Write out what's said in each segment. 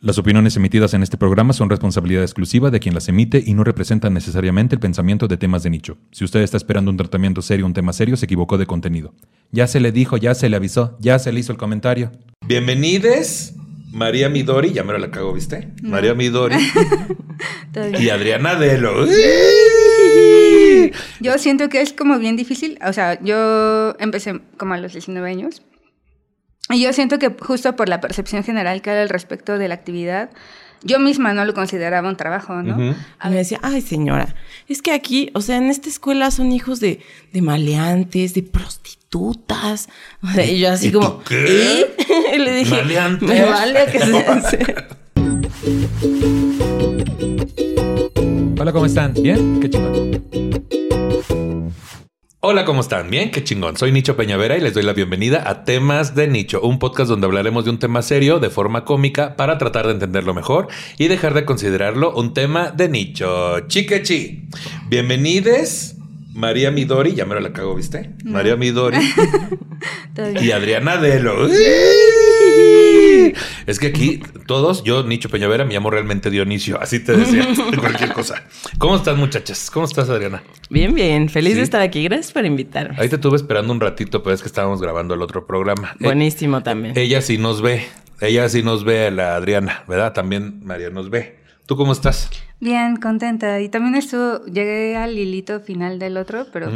Las opiniones emitidas en este programa son responsabilidad exclusiva de quien las emite y no representan necesariamente el pensamiento de temas de nicho. Si usted está esperando un tratamiento serio, un tema serio, se equivocó de contenido. Ya se le dijo, ya se le avisó, ya se le hizo el comentario. Bienvenides, María Midori, ya me la cago, ¿viste? María Midori y Adriana Delo. Yo siento que es como bien difícil. O sea, yo empecé como a los 19 años. Y yo siento que justo por la percepción general que hay al respecto de la actividad, yo misma no lo consideraba un trabajo, ¿no? A mí me decía, ay señora, es que aquí, o sea, en esta escuela son hijos de, de maleantes, de prostitutas. O sea, y yo así como, qué? Y le dije, ¿Maleantes? me vale que se Hola, ¿cómo están? ¿Bien? Qué chingón. Hola, ¿cómo están? Bien, qué chingón. Soy Nicho Peñavera y les doy la bienvenida a Temas de Nicho, un podcast donde hablaremos de un tema serio de forma cómica para tratar de entenderlo mejor y dejar de considerarlo un tema de nicho. Chiquechi. Bienvenides, María Midori, ya me la cago, ¿viste? María Midori y Adriana Delo. Es que aquí todos, yo, Nicho Peñavera, me llamo realmente Dionisio, así te decía, de cualquier cosa. ¿Cómo están, muchachas? ¿Cómo estás, Adriana? Bien, bien, feliz Sí. de estar aquí. Gracias por invitarme. Ahí te estuve esperando un ratito, pero es que estábamos grabando el otro programa. Eh, Buenísimo también. ella sí nos ve, ella sí nos ve, la Adriana, ¿verdad? También María nos ve. ¿Tú cómo estás? Bien, contenta. Y también estuvo, llegué al hilito final del otro, pero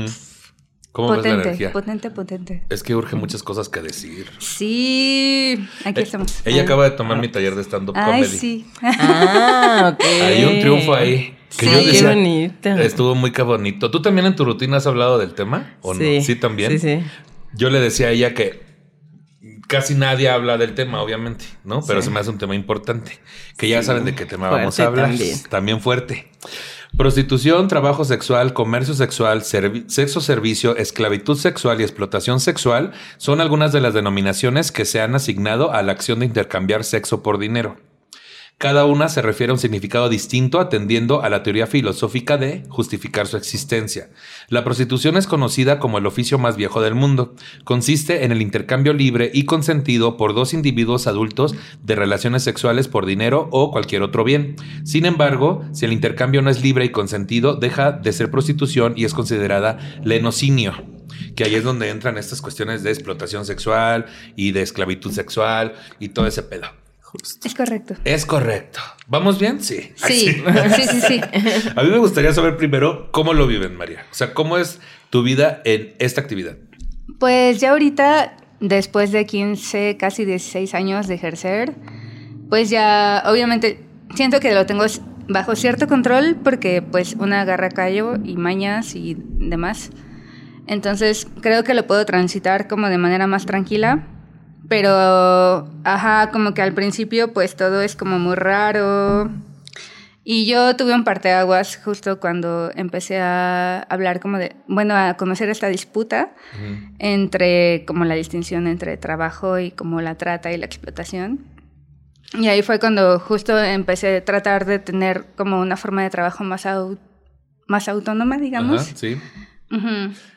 ¿Cómo ves la potente, energía? potente, potente. Es que urge muchas cosas que decir. Sí, aquí Eh, estamos. Ella Ah. acaba de tomar mi taller de stand-up Ay, comedy. sí. Ah, ok. Hay un triunfo ahí. Que Sí, yo qué decía, bonito. Estuvo muy qué bonito. ¿Tú también en tu rutina has hablado del tema? ¿O no? Sí, también. Sí, sí. Yo le decía a ella que casi nadie habla del tema, obviamente, ¿no? Pero Sí. se me hace un tema importante. Que ya saben de qué tema vamos a hablar. también. También. fuerte. Prostitución, trabajo sexual, comercio sexual, sexo servicio, esclavitud sexual y explotación sexual son algunas de las denominaciones que se han asignado a la acción de intercambiar sexo por dinero. Cada una se refiere a un significado distinto atendiendo a la teoría filosófica de justificar su existencia. La prostitución es conocida como el oficio más viejo del mundo. Consiste en el intercambio libre y consentido por dos individuos adultos de relaciones sexuales por dinero o cualquier otro bien. Sin embargo, si el intercambio no es libre y consentido, deja de ser prostitución y es considerada lenocinio que ahí es donde entran estas cuestiones de explotación sexual y de esclavitud sexual y todo ese pedo. Es correcto. Es correcto. ¿Vamos bien? Sí. Ay, Sí, sí, sí, sí. A mí me gustaría saber primero cómo lo viven, María. O sea, ¿cómo es tu vida en esta actividad? Pues ya ahorita, después de 15, casi 16 años de ejercer, pues ya obviamente siento que lo tengo bajo cierto control porque pues una agarra callo y mañas y demás. Entonces creo que lo puedo transitar como de manera más tranquila. Pero, ajá, como que al principio pues todo es como muy raro. Y yo tuve un parteaguas justo cuando empecé a hablar como de, bueno, a conocer esta disputa entre como la distinción entre trabajo y como la trata y la explotación. Y ahí fue cuando justo empecé a tratar de tener como una forma de trabajo más, au- más autónoma, digamos. Ajá, sí.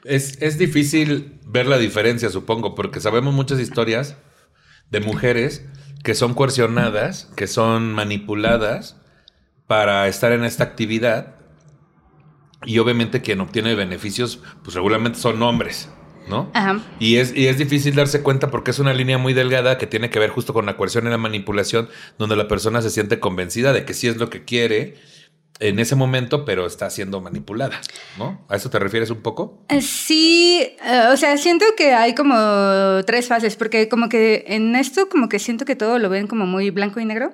Es, es difícil ver la diferencia, supongo, porque sabemos muchas historias de mujeres que son coercionadas, que son manipuladas para estar en esta actividad. Y obviamente quien obtiene beneficios, pues regularmente son hombres, ¿no? Ajá. Y es, y es difícil darse cuenta porque es una línea muy delgada que tiene que ver justo con la coerción y la manipulación, donde la persona se siente convencida de que sí es lo que quiere en ese momento, pero está siendo manipulada, ¿no? ¿A eso te refieres un poco? Eh, Sí, eh, o sea, siento que hay como tres fases, porque como que en esto como que siento que todo lo ven como muy blanco y negro.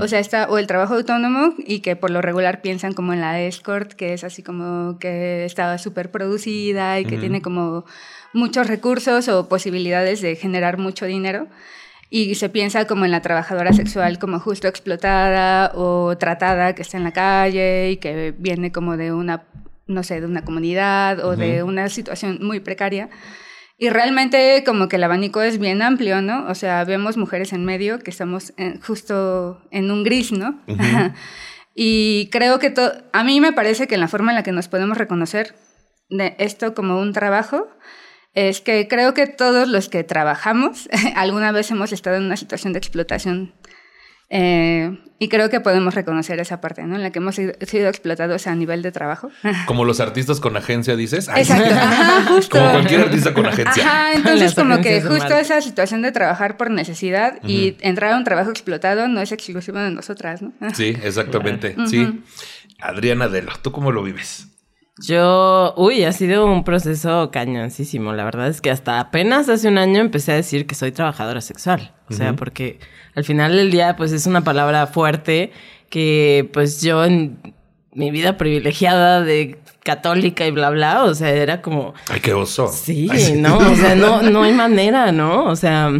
O sea, está o el trabajo autónomo y que por lo regular piensan como en la escort, que es así como que está súper producida y que tiene como muchos recursos o posibilidades de generar mucho dinero. Y se piensa como en la trabajadora sexual como justo explotada o tratada que está en la calle y que viene como de una, no sé, de una comunidad o de una situación muy precaria. Y realmente como que el abanico es bien amplio, ¿no? O sea, vemos mujeres en medio que estamos justo en un gris, ¿no? y creo que a mí me parece que en la forma en la que nos podemos reconocer de esto como un trabajo es que creo que todos los que trabajamos alguna vez hemos estado en una situación de explotación eh, y creo que podemos reconocer esa parte, ¿no? En la que hemos sido explotados a nivel de trabajo. Como los artistas con agencia, dices. Exacto. Como cualquier artista con agencia. Ajá, entonces como que justo esa situación de trabajar por necesidad y entrar a un trabajo explotado no es exclusivo de nosotras, ¿no? Sí, exactamente. Sí. Adriana Delo, ¿tú cómo lo vives? Yo, uy, ha sido un proceso cañoncísimo. La verdad es que hasta apenas hace un año empecé a decir que soy trabajadora sexual. O sea, porque al final del día, pues es una palabra fuerte que, pues yo en mi vida privilegiada de católica y bla, bla, o sea, era como... Ay, qué oso. Sí, no, o sea, no, no hay manera, ¿no? O sea,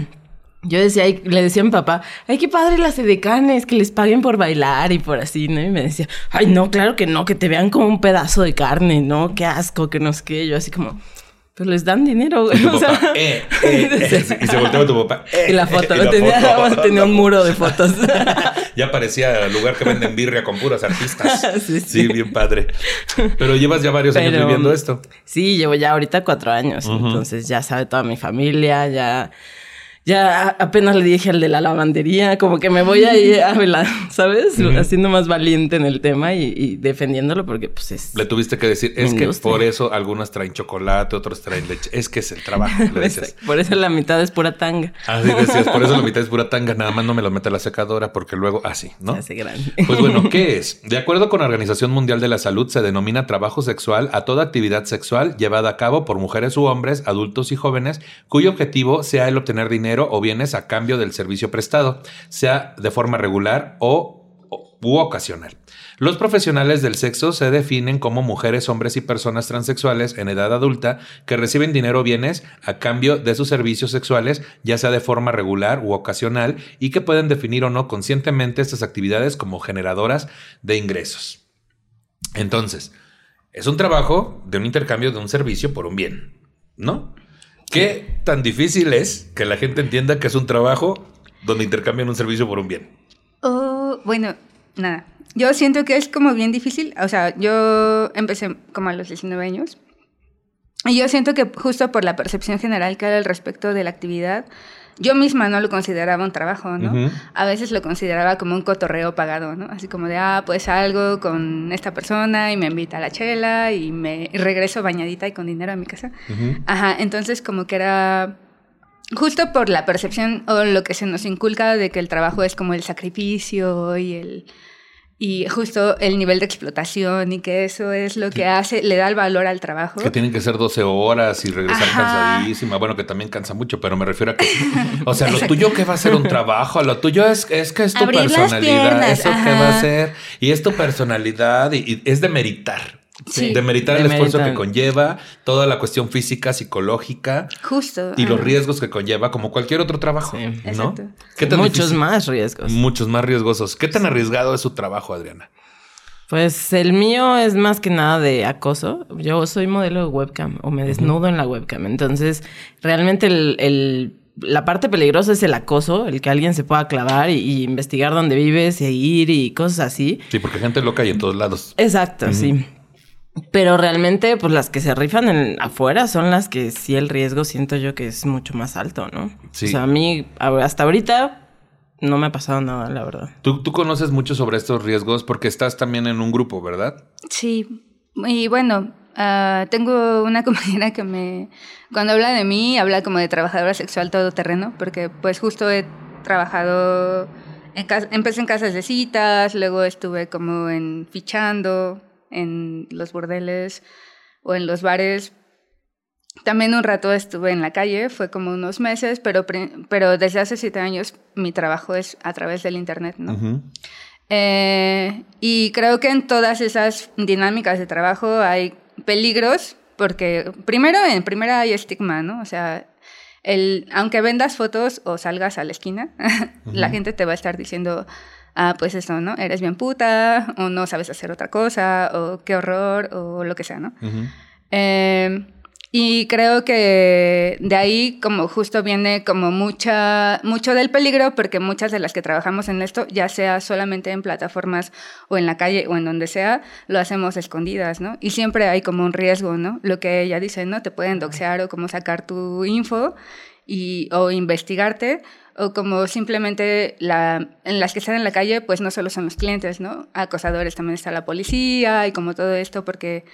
yo decía, le decía a mi papá, ay, qué padre las edecanes, que les paguen por bailar y por así, ¿no? Y me decía, ay, no, claro que no, que te vean como un pedazo de carne, ¿no? Qué asco, que no sé qué. Yo así como, pues les dan dinero, güey. O sea, eh, eh, eh, y se volteaba tu papá. y la foto, tenía, tenía un muro de fotos. ya parecía el lugar que venden birria con puros artistas. sí, sí. bien padre. Pero llevas ya varios años viviendo esto. Sí, llevo ya ahorita cuatro años. Entonces ya sabe toda mi familia, ya ya apenas le dije al de la lavandería, como que me voy a ir a velar, ¿sabes? Haciendo más valiente en el tema y, defendiéndolo porque pues es... Le tuviste que decir, es que por eso algunas traen chocolate, otros traen leche, es que es el trabajo, le Por eso la mitad es pura tanga. Así decías, por eso la mitad es pura tanga, nada más no me lo mete a la secadora porque luego así, ¿no? Se hace grande. Pues bueno, ¿qué es? De acuerdo con la Organización Mundial de la Salud, se denomina trabajo sexual a toda actividad sexual llevada a cabo por mujeres u hombres, adultos y jóvenes, cuyo objetivo sea el obtener dinero o bienes a cambio del servicio prestado, sea de forma regular o u ocasional. Los profesionales del sexo se definen como mujeres, hombres y personas transexuales en edad adulta que reciben dinero o bienes a cambio de sus servicios sexuales, ya sea de forma regular u ocasional, y que pueden definir o no conscientemente estas actividades como generadoras de ingresos. Entonces, es un trabajo de un intercambio de un servicio por un bien, ¿no? ¿Qué tan difícil es que la gente entienda que es un trabajo donde intercambian un servicio por un bien? Oh, bueno, nada. Yo siento que es como bien difícil. O sea, yo empecé como a los 19 años. Y yo siento que justo por la percepción general que hay al respecto de la actividad, yo misma no lo consideraba un trabajo, ¿no? A veces lo consideraba como un cotorreo pagado, ¿no? Así como de, ah, pues salgo con esta persona y me invita a la chela y me regreso bañadita y con dinero a mi casa. Ajá, entonces como que era justo por la percepción o lo que se nos inculca de que el trabajo es como el sacrificio y el y justo el nivel de explotación y que eso es lo que hace, le da el valor al trabajo. Que tienen que ser 12 horas y regresar cansadísima. Bueno, que también cansa mucho, pero me refiero a que, o sea, lo tuyo que va a ser un trabajo, lo tuyo es, es que es tu personalidad, eso que va a ser, y es tu personalidad y es de meritar. Sí, de meritar el esfuerzo que conlleva, toda la cuestión física, psicológica. Justo. Y los riesgos que conlleva, como cualquier otro trabajo. ¿no? Muchos más riesgos. Muchos más riesgosos. ¿Qué tan arriesgado es su trabajo, Adriana? Pues el mío es más que nada de acoso. Yo soy modelo de webcam o me desnudo en la webcam. Entonces, realmente el, la parte peligrosa es el acoso, el que alguien se pueda clavar y, investigar dónde vives, seguir y cosas así. Sí, porque gente loca hay en todos lados. Exacto, sí. Pero realmente, pues las que se rifan en, afuera son las que sí el riesgo siento yo que es mucho más alto, ¿no? Sí. O sea, a mí hasta ahorita no me ha pasado nada, la verdad. ¿Tú, tú conoces mucho sobre estos riesgos porque estás también en un grupo, ¿verdad? Sí. Y bueno, ah, tengo una compañera que me, cuando habla de mí, habla como de trabajadora sexual todoterreno, porque pues justo he trabajado, en empecé en casas de citas, luego estuve como en fichando, en los bordeles o en los bares. También un rato estuve en la calle, fue como unos meses, pero, pero desde hace siete años mi trabajo es a través del Internet, ¿no? Eh, y creo que en todas esas dinámicas de trabajo hay peligros, porque primero, en primera hay estigma, ¿no? O sea, el, aunque vendas fotos o salgas a la esquina, la gente te va a estar diciendo, ah, pues eso, ¿no? Eres bien puta, o no sabes hacer otra cosa, o qué horror, o lo que sea, ¿no? eh, y creo que de ahí como justo viene como mucha, mucho del peligro, porque muchas de las que trabajamos en esto, ya sea solamente en plataformas o en la calle o en donde sea, lo hacemos escondidas, ¿no? Y siempre hay como un riesgo, ¿no? Lo que ella dice, ¿no? Te pueden doxear o como sacar tu info o investigarte, o como simplemente en las que están en la calle, pues no solo son los clientes, ¿no? Acosadores también está la policía y como todo esto, porque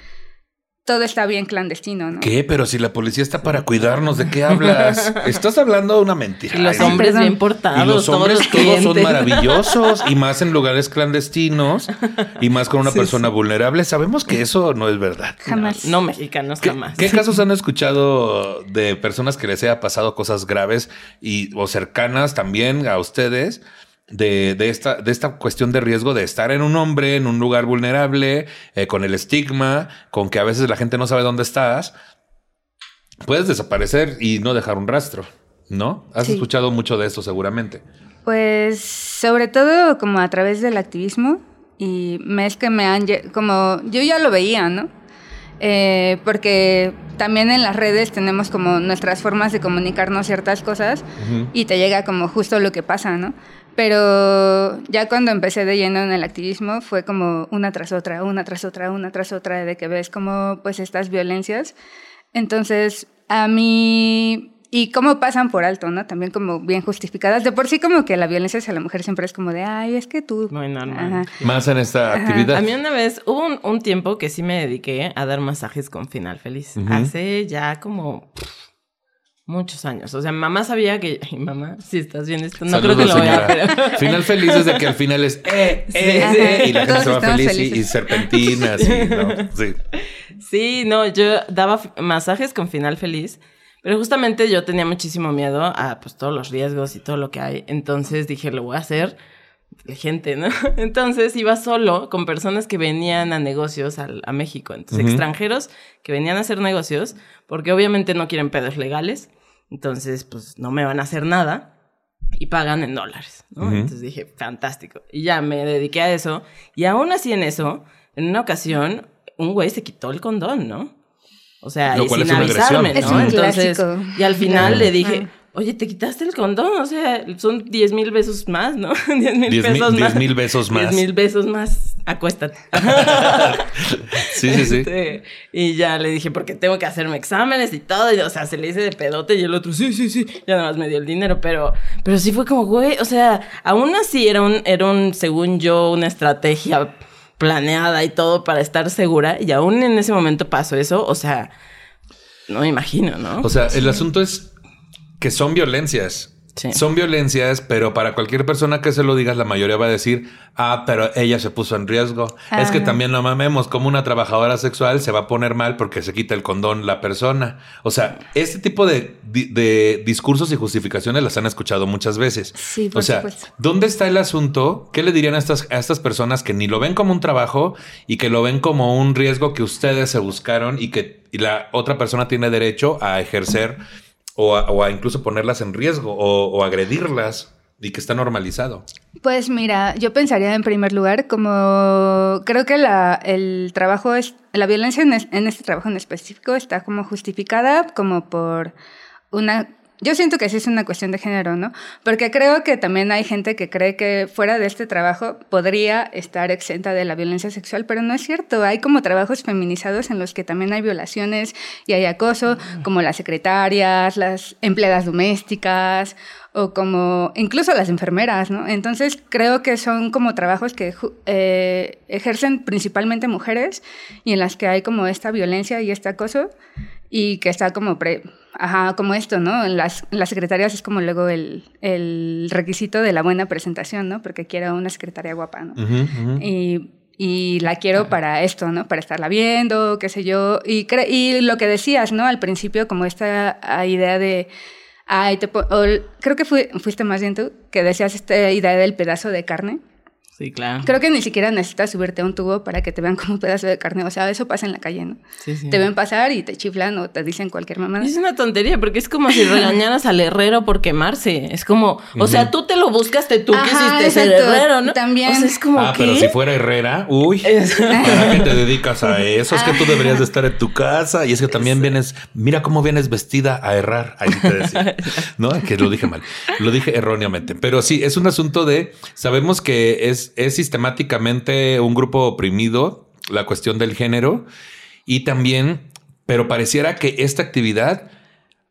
todo está bien clandestino, ¿no? ¿Qué? Pero si la policía está para cuidarnos, ¿de qué hablas? Estás hablando de una mentira. Y los Ay, hombres bien portados. Y los hombres los todos son maravillosos y más en lugares clandestinos y más con una persona vulnerable. Sabemos que eso no es verdad. Jamás. No, mexicanos ¿Qué, jamás. qué casos han escuchado de personas que les haya pasado cosas graves y o cercanas también a ustedes de, de esta, de esta cuestión de riesgo de estar en un hombre, en un lugar vulnerable, eh, con el estigma, con que a veces la gente no sabe dónde estás? Puedes desaparecer y no dejar un rastro, ¿no? Has Sí. escuchado mucho de esto seguramente. Pues sobre todo como a través del activismo y es que me han como yo ya lo veía, ¿no? Eh, porque también en las redes tenemos como nuestras formas de comunicarnos ciertas cosas y te llega como justo lo que pasa, ¿no? Pero ya cuando empecé de lleno en el activismo fue como una tras otra, una tras otra, una tras otra de que ves como pues estas violencias. Entonces, a mí y cómo pasan por alto, ¿no? También como bien justificadas. De por sí como que la violencia hacia la mujer siempre es como de, ay, es que tú... Muy normal. Ajá. Más en esta actividad. A mí una vez, hubo un, un tiempo que sí me dediqué a dar masajes con final feliz. Hace ya como pff, muchos años. O sea, mamá sabía que... Ay, mamá, si estás viendo esto, no Saludos, creo que lo voy a señora. hacer. Final feliz desde que al final es eh, eh, Ajá. eh, y la gente se va feliz y, y serpentinas y no, sí. Sí, no, yo daba masajes con final feliz, pero justamente yo tenía muchísimo miedo a pues todos los riesgos y todo lo que hay. Entonces dije, lo voy a hacer gente, ¿no? Entonces iba solo con personas que venían a negocios al- a, México, entonces extranjeros que venían a hacer negocios, porque obviamente no quieren pedos legales, entonces pues no me van a hacer nada y pagan en dólares, ¿no? Entonces dije, fantástico. Y ya me dediqué a eso. Y aún así en eso, en una ocasión, un güey se quitó el condón, ¿no? O sea, y sin avisarme. ¿no? Es un Entonces, clásico. y al final le dije, Ajá. Oye, te quitaste el condón, o sea, son 10 mil besos más, ¿no? 10 mil Diez mil- pesos diez más. mil besos más. 10 mil besos más, acuéstate. Sí, sí, sí. Este, y ya le dije, porque tengo que hacerme exámenes y todo. Y, o sea, se le hice de pedote y el otro, sí, sí, sí. Ya nada más me dio el dinero. Pero, pero sí fue como, güey, o sea, aún así era un, era un, según yo, una estrategia planeada y todo para estar segura. Y aún en ese momento pasó eso. O sea, no me imagino, ¿no? O sea, el asunto es que son violencias. Sí. Son violencias, pero para cualquier persona que se lo digas, la mayoría va a decir, ah, pero ella se puso en riesgo. Es que Ajá. también no mamemos, como una trabajadora sexual se va a poner mal porque se quita el condón la persona. O sea, este tipo de, de discursos y justificaciones las han escuchado muchas veces. Sí, o por sea, supuesto. ¿dónde está el asunto? ¿Qué le dirían a estas, a estas personas que ni lo ven como un trabajo y que lo ven como un riesgo que ustedes se buscaron y que y la otra persona tiene derecho a ejercer o a, o a incluso ponerlas en riesgo o, o agredirlas y que está normalizado? Pues mira, yo pensaría en primer lugar como creo que la, el trabajo es la violencia en, en este trabajo en específico está como justificada como por una yo siento que sí es una cuestión de género, ¿no? Porque creo que también hay gente que cree que fuera de este trabajo podría estar exenta de la violencia sexual, pero no es cierto. Hay como trabajos feminizados en los que también hay violaciones y hay acoso, como las secretarias, las empleadas domésticas o como incluso las enfermeras, ¿no? Entonces creo que son como trabajos que eh, ejercen principalmente mujeres y en las que hay como esta violencia y este acoso y que está como pre, ajá, como esto, ¿no? En las, las secretarias es como luego el, el requisito de la buena presentación, ¿no? Porque quiero una secretaria guapa, ¿no? Ujú, ujú. y, y la quiero para esto, ¿no? Para estarla viendo, qué sé yo. Y, cre- y lo que decías, ¿no? Al principio, como esta ah, idea de. Ay, te o creo que fui- fuiste más bien tú, que decías esta idea del pedazo de carne. Sí, claro. Creo que ni siquiera necesitas subirte a un tubo para que te vean como un pedazo de carne. O sea, eso pasa en la calle, ¿no? Sí, sí. Te ven pasar y te chiflan o te dicen cualquier mamá. Es una tontería, porque es como si regañaras al herrero por quemarse. Es como, o sea, tú te lo buscaste, tú Ajá, quisiste ser exacto. herrero, ¿no? También. O sea, es como, Ah, ¿qué? pero si fuera Herrera, uy, ¿para qué te dedicas a eso? Es que tú deberías de estar en tu casa y es que también vienes, mira cómo vienes vestida a errar. Ahí te decía, no, que lo dije mal, lo dije erróneamente. Pero sí, es un asunto de, sabemos que es, es sistemáticamente un grupo oprimido, la cuestión del género y también, pero pareciera que esta actividad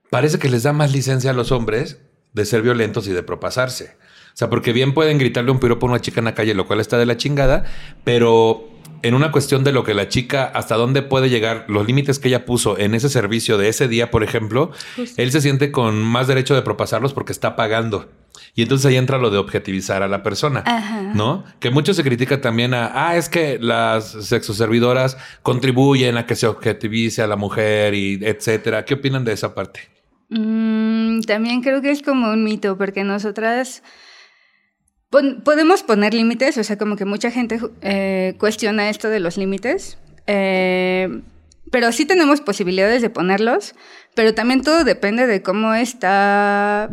parece que les da más licencia a los hombres de ser violentos y de propasarse. O sea, porque bien pueden gritarle un piropo a una chica en la calle, lo cual está de la chingada, pero en una cuestión de lo que la chica, hasta dónde puede llegar, los límites que ella puso en ese servicio de ese día, por ejemplo, él se siente con más derecho de propasarlos porque está pagando. Y entonces ahí entra lo de objetivizar a la persona, Ajá. ¿no? Que mucho se critica también a, ah, es que las sexoservidoras contribuyen a que se objetivice a la mujer y etcétera. ¿Qué opinan de esa parte? Mm, también creo que es como un mito, porque nosotras pon- podemos poner límites, o sea, como que mucha gente eh, cuestiona esto de los límites, eh, pero sí tenemos posibilidades de ponerlos, pero también todo depende de cómo está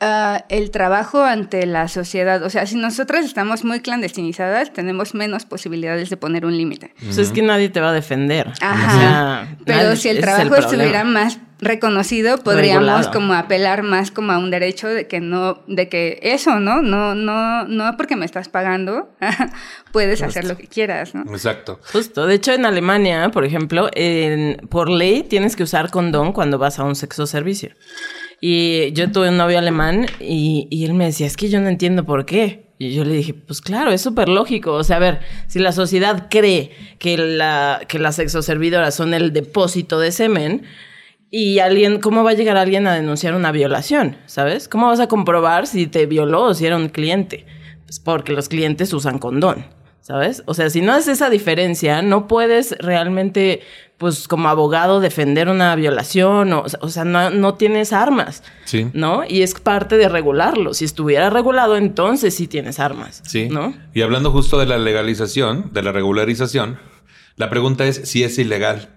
ah, el trabajo ante la sociedad. O sea, si nosotras estamos muy clandestinizadas, tenemos menos posibilidades de poner un límite. Pues es que nadie te va a defender. Ajá. O sea, Pero nadie- si el trabajo estuviera más reconocido, podríamos Regulado. como apelar más como a un derecho de que no, de que eso, ¿no? No, no, no porque me estás pagando, puedes hacer lo que quieras, ¿no? Exacto. Justo. De hecho, en Alemania, por ejemplo, en- por ley tienes que usar condón cuando vas a un sexo servicio. Y yo tuve un novio alemán y, y él me decía, es que yo no entiendo por qué. Y yo le dije, pues claro, es súper lógico. O sea, a ver, si la sociedad cree que, la, que las sexoservidoras son el depósito de semen, y alguien, ¿cómo va a llegar alguien a denunciar una violación? ¿Sabes? ¿Cómo vas a comprobar si te violó o si era un cliente? Pues porque los clientes usan condón, ¿sabes? O sea, si no haces esa diferencia, no puedes realmente, pues como abogado, defender una violación, o, o sea, no, no tienes armas, Sí. ¿no? Y es parte de regularlo. Si estuviera regulado, entonces sí tienes armas, Sí. ¿no? Y hablando justo de la legalización, de la regularización, la pregunta es si es ilegal.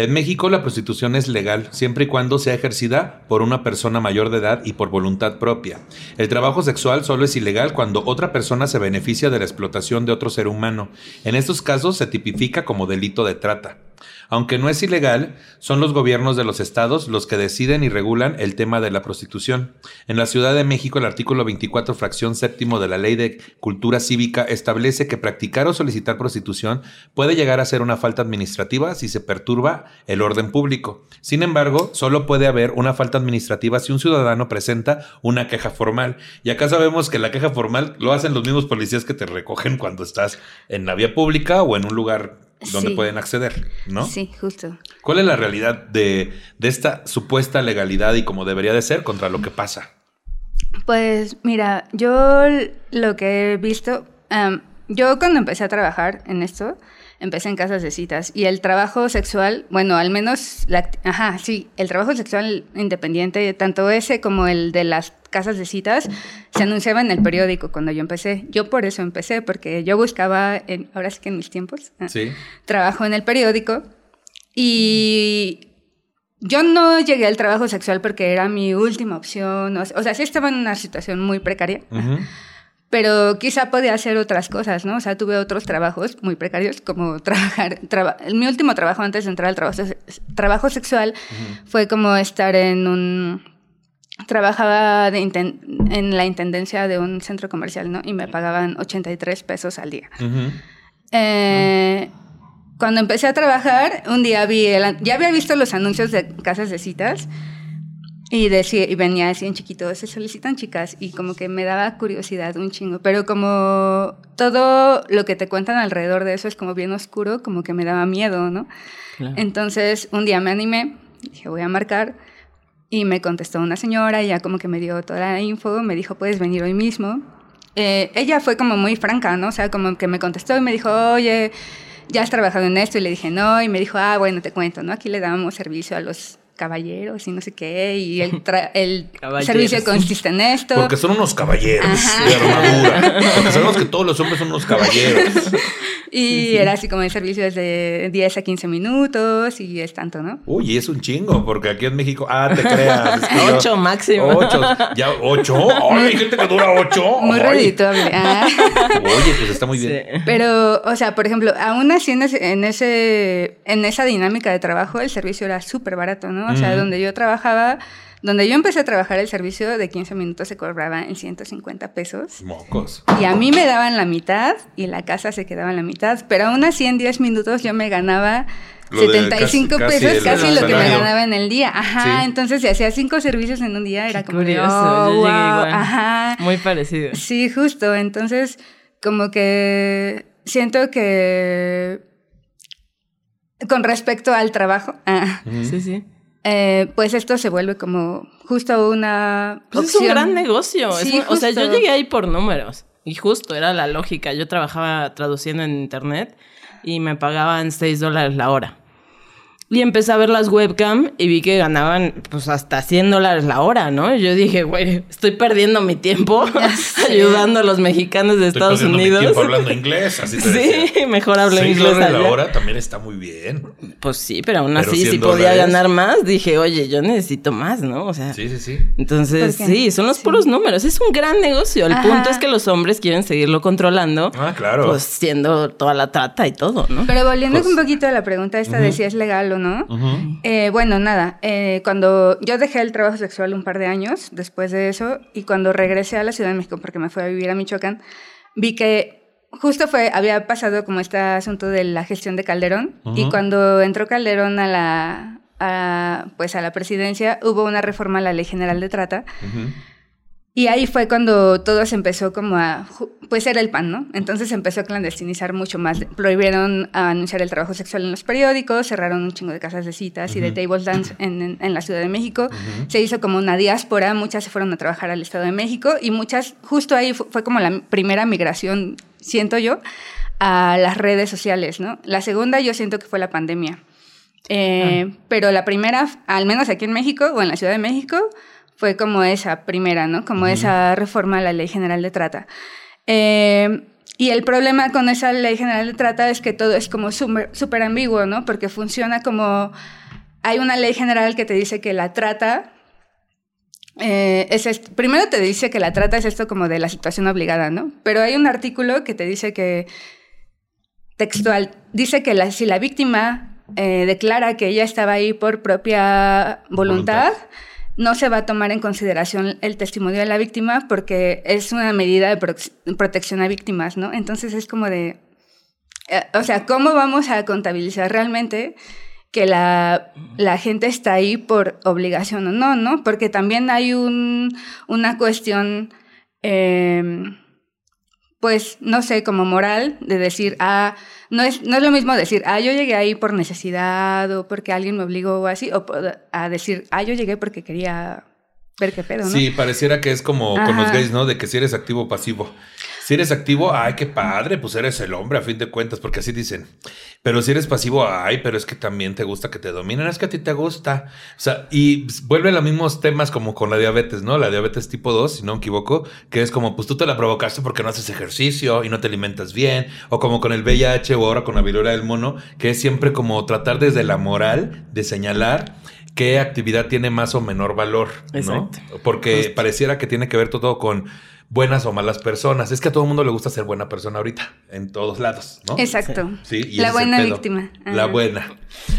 En México la prostitución es legal siempre y cuando sea ejercida por una persona mayor de edad y por voluntad propia. El trabajo sexual solo es ilegal cuando otra persona se beneficia de la explotación de otro ser humano. En estos casos se tipifica como delito de trata. Aunque no es ilegal, son los gobiernos de los estados los que deciden y regulan el tema de la prostitución. En la Ciudad de México, el artículo 24, fracción séptimo de la Ley de Cultura Cívica establece que practicar o solicitar prostitución puede llegar a ser una falta administrativa si se perturba el orden público. Sin embargo, solo puede haber una falta administrativa si un ciudadano presenta una queja formal. Y acá sabemos que la queja formal lo hacen los mismos policías que te recogen cuando estás en la vía pública o en un lugar donde Sí. pueden acceder, ¿no? Sí, justo. ¿Cuál es la realidad de, de esta supuesta legalidad y cómo debería de ser contra lo que pasa? Pues mira, yo lo que he visto, am, yo cuando empecé a trabajar en esto, empecé en casas de citas y el trabajo sexual, bueno, al menos, la, ajá, sí, el trabajo sexual independiente, tanto ese como el de las casas de citas, se anunciaba en el periódico cuando yo empecé. Yo por eso empecé, porque yo buscaba, en, ahora sí que en mis tiempos, ah, Sí. trabajo en el periódico y yo no llegué al trabajo sexual porque era mi última opción. O, sea, sí estaba en una situación muy precaria, Ujú. Pero quizá podía hacer otras cosas, ¿no? O sea, tuve otros trabajos muy precarios, como trabajar. traba- mi último trabajo antes de entrar al trabajo, trabajo sexual fue como estar en un. Trabajaba de en la intendencia de un centro comercial, ¿no? Y me pagaban 83 pesos al día. Eh, cuando empecé a trabajar, un día vi, el ya había visto los anuncios de casas de citas y, decía, y venía así en chiquito, se solicitan chicas y como que me daba curiosidad un chingo, pero como todo lo que te cuentan alrededor de eso es como bien oscuro, como que me daba miedo, ¿no? Claro. Entonces un día me animé, dije voy a marcar y me contestó una señora, ya como que me dio toda la info, me dijo puedes venir hoy mismo. Eh, ella fue como muy franca, ¿no? O sea, como que me contestó y me dijo, oye, ¿ya has trabajado en esto? Y le dije, no, y me dijo, ah, bueno, te cuento, ¿no? Aquí le dábamos servicio a los caballeros y no sé qué, y el, el servicio consiste en esto. Porque son unos caballeros de armadura. Porque sabemos que todos los hombres son unos caballeros. Y era así como el servicio es de 10 a 15 minutos y es tanto, ¿no? Uy, es un chingo, porque aquí en México, ah, te creas. 8 máximo. 8, ya 8. Ay, hay gente que dura 8. Muy redituable. Ah. Oye, pues está muy bien. Pero, o sea, por ejemplo, aún así en, en, ese, en esa dinámica de trabajo, el servicio era súper barato, ¿no? O sea, donde yo trabajaba donde yo empecé a trabajar el servicio de 15 minutos se cobraba en 150 pesos. Mocos. Y a mí me daban la mitad y la casa se quedaba en la mitad. Pero aún así en 10 minutos yo me ganaba 75 pesos, casi, lo que me ganaba en el día. Ajá, entonces si hacía cinco servicios en un día era como curioso, yo llegué igual. Ajá. Muy parecido. Sí, justo. Entonces, como que siento que con respecto al trabajo. Ah, sí, sí. Eh, pues esto se vuelve como justo una. Pues es un gran negocio. o sea, yo llegué ahí por números. Y justo era la lógica. Yo trabajaba traduciendo en internet y me pagaban 6 dólares la hora. Y empecé a ver las webcam y vi que ganaban pues hasta 100 dólares la hora, ¿no? Y yo dije, güey, estoy perdiendo mi tiempo ayudando a los mexicanos de Estados Unidos. Mi tiempo hablando inglés, así te Sí, mejor hablo inglés. dólares la hora también está muy bien. Pues sí, pero aún así, si podía ganar más, dije, oye, yo necesito más, ¿no? O sea. Sí, sí, sí. Entonces, sí, son los puros números. Es un gran negocio. El punto es que los hombres quieren seguirlo controlando. Ah, claro. Pues siendo toda la trata y todo, ¿no? Pero volviendo pues un poquito a la pregunta esta de si es legal o ¿no? Eh, bueno, nada, eh, cuando yo dejé el trabajo sexual un par de años después de eso y cuando regresé a la Ciudad de México porque me fui a vivir a Michoacán, vi que justo fue, había pasado como este asunto de la gestión de Calderón y cuando entró Calderón a la, pues a la presidencia hubo una reforma a la Ley General de Trata. Y ahí fue cuando todo se empezó como a, pues era el pan, ¿no? Entonces empezó a clandestinizar mucho más. Prohibieron anunciar el trabajo sexual en los periódicos, cerraron un chingo de casas de citas y de table dance en, en, la Ciudad de México. Se hizo como una diáspora, muchas se fueron a trabajar al Estado de México y muchas, justo ahí fue, como la primera migración, siento yo, a las redes sociales, ¿no? La segunda yo siento que fue la pandemia. Eh, ah. Pero la primera, al menos aquí en México o en la Ciudad de México, fue como esa primera, ¿no? Como esa reforma a la Ley General de Trata. Eh, y el problema con esa Ley General de Trata es que todo es como súper ambiguo, ¿no? Porque funciona como... Hay una ley general que te dice que la trata eh, es primero te dice que la trata es esto como de la situación obligada, ¿no? Pero hay un artículo que te dice que, textual, dice que la, si la víctima eh, declara que ella estaba ahí por propia voluntad no se va a tomar en consideración el testimonio de la víctima porque es una medida de protección a víctimas, ¿no? Entonces es como de, eh, o sea, ¿cómo vamos a contabilizar realmente que la, gente está ahí por obligación o no, ¿no? Porque también hay un, una cuestión... Em, pues, no sé, como moral, de decir, ah, no es, no es lo mismo decir, ah, yo llegué ahí por necesidad o porque alguien me obligó o así, o a decir, ah, yo llegué porque quería ver qué pedo, ¿no? Sí, pareciera que es como con los gays, ¿no? De que si eres activo o pasivo. Si eres activo, ay, qué padre, pues eres el hombre a fin de cuentas, porque así dicen. Pero si eres pasivo, ay, pero es que también te gusta que te dominen, es que a ti te gusta. O sea, y vuelve a los mismos temas como con la diabetes, ¿no? La diabetes tipo 2, si no me equivoco, que es como, pues tú te la provocaste porque no haces ejercicio y no te alimentas bien, o como con el VIH o ahora con la viruela del mono, que es siempre como tratar desde la moral de señalar qué actividad tiene más o menor valor, ¿no? Porque pareciera que tiene que ver todo con buenas o malas personas. Es que a todo el mundo le gusta ser buena persona ahorita, en todos lados, ¿no? Exacto. Sí, la buena víctima. La buena.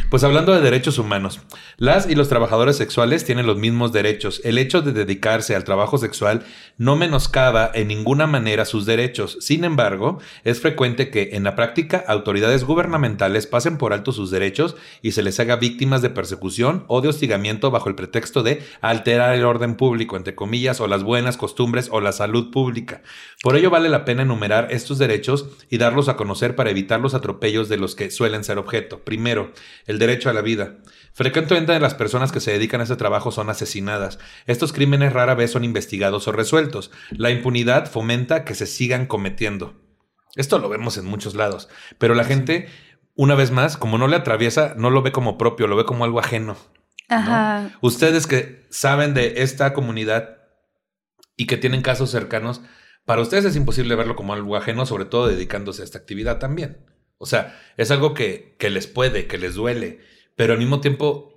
Pues hablando de derechos humanos, las y los trabajadores sexuales tienen los mismos derechos. El hecho de dedicarse al trabajo sexual no menoscaba en ninguna manera sus derechos. Sin embargo, es frecuente que en la práctica autoridades gubernamentales pasen por alto sus derechos y se les haga víctimas de persecución o de hostigamiento bajo el pretexto de alterar el orden público, entre comillas, o las buenas costumbres o la salud pública. Por ello vale la pena enumerar estos derechos y darlos a conocer para evitar los atropellos de los que suelen ser objeto. Primero, el derecho a la vida. Frecuentemente las personas que se dedican a ese trabajo son asesinadas. Estos crímenes rara vez son investigados o resueltos. La impunidad fomenta que se sigan cometiendo. Esto lo vemos en muchos lados, pero la gente, una vez más, como no le atraviesa, no lo ve como propio, lo ve como algo ajeno. Ajá. Ustedes que saben de esta comunidad y que tienen casos cercanos, para ustedes es imposible verlo como algo ajeno, sobre todo dedicándose a esta actividad también. O sea, es algo que, que les puede, que les duele, pero al mismo tiempo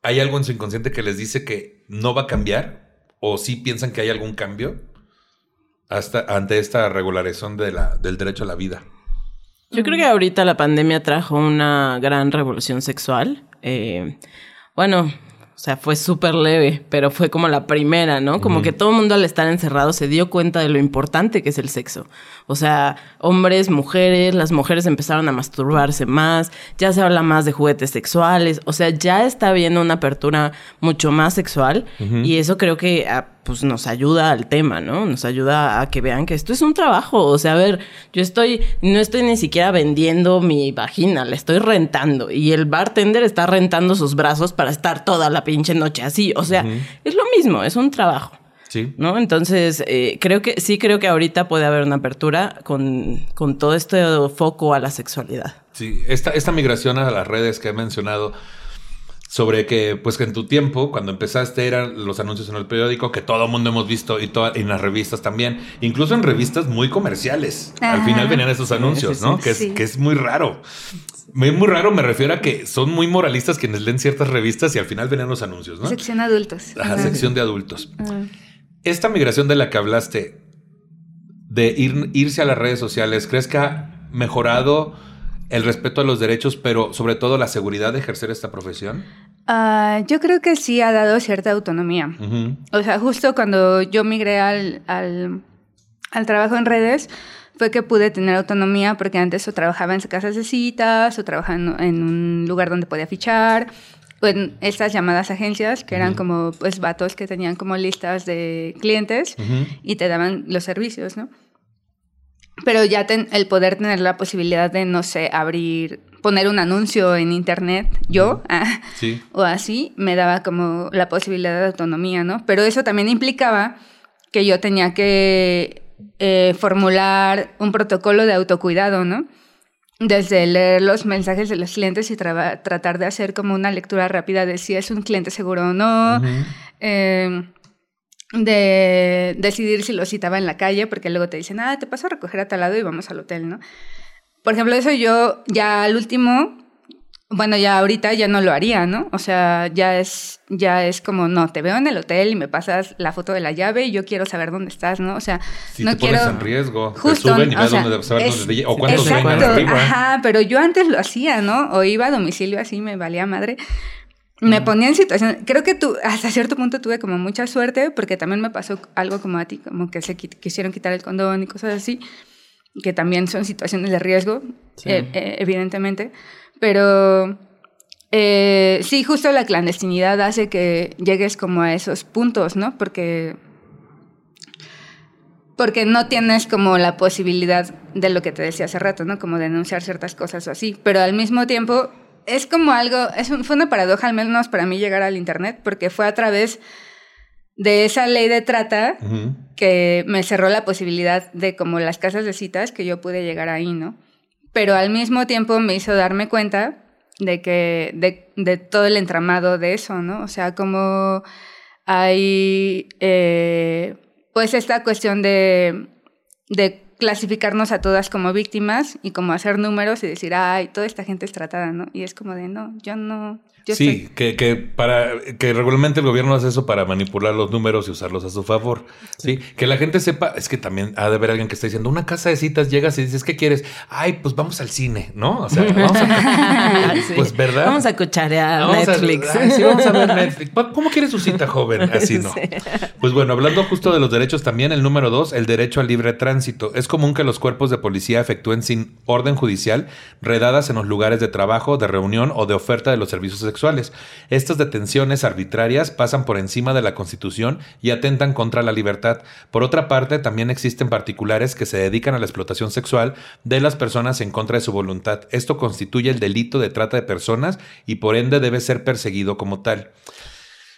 hay algo en su inconsciente que les dice que no va a cambiar o sí piensan que hay algún cambio hasta ante esta regularización de la, del derecho a la vida. Yo creo que ahorita la pandemia trajo una gran revolución sexual. Eh, bueno, o sea, fue súper leve, pero fue como la primera, ¿no? Como que todo el mundo al estar encerrado se dio cuenta de lo importante que es el sexo. O sea, hombres, mujeres, las mujeres empezaron a masturbarse más, ya se habla más de juguetes sexuales, o sea, ya está habiendo una apertura mucho más sexual y eso creo que pues nos ayuda al tema, ¿no? Nos ayuda a que vean que esto es un trabajo, o sea, a ver, yo estoy, no estoy ni siquiera vendiendo mi vagina, la estoy rentando y el bartender está rentando sus brazos para estar toda la pinche noche así, o sea, es lo mismo, es un trabajo. Sí. ¿No? Entonces, eh, creo que sí creo que ahorita puede haber una apertura con, con todo este foco a la sexualidad. Sí, esta, esta migración a las redes que he mencionado sobre que, pues que en tu tiempo, cuando empezaste, eran los anuncios en el periódico que todo el mundo hemos visto y toda, en las revistas también, incluso en revistas muy comerciales. Al final venían esos anuncios, ¿no? Que es, que es muy raro. Muy, muy raro me refiero a que son muy moralistas quienes leen ciertas revistas y al final venían los anuncios, ¿no? Sección adultos. Ajá, Ajá. sección de adultos. Esta migración de la que hablaste, de ir- irse a las redes sociales, ¿crees que ha mejorado el respeto a los derechos, pero sobre todo la seguridad de ejercer esta profesión? Ah, yo creo que sí ha dado cierta autonomía. Ujú. O sea, justo cuando yo migré al, al, al trabajo en redes, fue que pude tener autonomía porque antes o trabajaba en casas de citas o trabajaba en, en un lugar donde podía fichar o en estas llamadas agencias que eran Ujú. como pues vatos que tenían como listas de clientes y te daban los servicios, ¿no? Pero ya ten- el poder tener la posibilidad de, no sé, abrir, poner un anuncio en internet, yo, ah, Sí. o así, me daba como la posibilidad de autonomía, ¿no? Pero eso también implicaba que yo tenía que eh, formular un protocolo de autocuidado, ¿no? Desde leer los mensajes de los clientes y tratar de hacer como una lectura rápida de si es un cliente seguro o no, eh, de decidir si lo citaba en la calle, porque luego te dicen, ah, te paso a recoger a tal lado y vamos al hotel, ¿no? Por ejemplo, eso yo ya al último, bueno, ya ahorita ya no lo haría, ¿no? O sea, ya es, ya es como, no, te veo en el hotel y me pasas la foto de la llave y yo quiero saber dónde estás, ¿no? O sea, Si no te pones quiero... en riesgo, Justo, te suben y o ves sea, dónde saber es- dónde te lle- o cuántos Exacto, vengan arriba. Ajá, pero yo antes lo hacía, ¿no? O iba a domicilio así, me valía madre. Me ponía en situación, creo que tú, hasta cierto punto tuve como mucha suerte, porque también me pasó algo como a ti, como que se qui- quisieron quitar el condón y cosas así, que también son situaciones de riesgo, Sí. eh, eh, evidentemente, pero eh, sí, justo la clandestinidad hace que llegues como a esos puntos, ¿no? Porque porque no tienes como la posibilidad de lo que te decía hace rato, ¿no? Como denunciar ciertas cosas o así. Pero al mismo tiempo es como algo, es un- fue una paradoja al menos para mí llegar al Internet, porque fue a través de esa ley de trata que me cerró la posibilidad de como las casas de citas que yo pude llegar ahí, ¿no? Pero al mismo tiempo me hizo darme cuenta de que de, de todo el entramado de eso, ¿no? O sea, como hay eh, pues esta cuestión de, de clasificarnos a todas como víctimas y como hacer números y decir, ay, toda esta gente es tratada, ¿no? Y es como de, no, yo no. Yo sí, estoy- que, que para que regularmente el gobierno hace eso para manipular los números y usarlos a su favor. Sí, que la gente sepa, es que también ha de haber alguien que está diciendo una casa de citas, llegas y dices, ¿qué quieres? Ay, pues vamos al cine, ¿no? O sea, vamos a, Sí. pues verdad. Vamos a cucharear Vamos a- Netflix. ay, sí, vamos a ver Netflix. ¿Cómo quiere su cita, joven? Así no. Pues bueno, hablando justo de los derechos también, el número dos, el derecho al libre tránsito. Es común que los cuerpos de policía efectúen sin orden judicial redadas en los lugares de trabajo, de reunión o de oferta de los servicios sexuales. Estas detenciones arbitrarias pasan por encima de la Constitución y atentan contra la libertad. Por otra parte, también existen particulares que se dedican a la explotación sexual de las personas en contra de su voluntad. Esto constituye el delito de trata de personas y por ende debe ser perseguido como tal.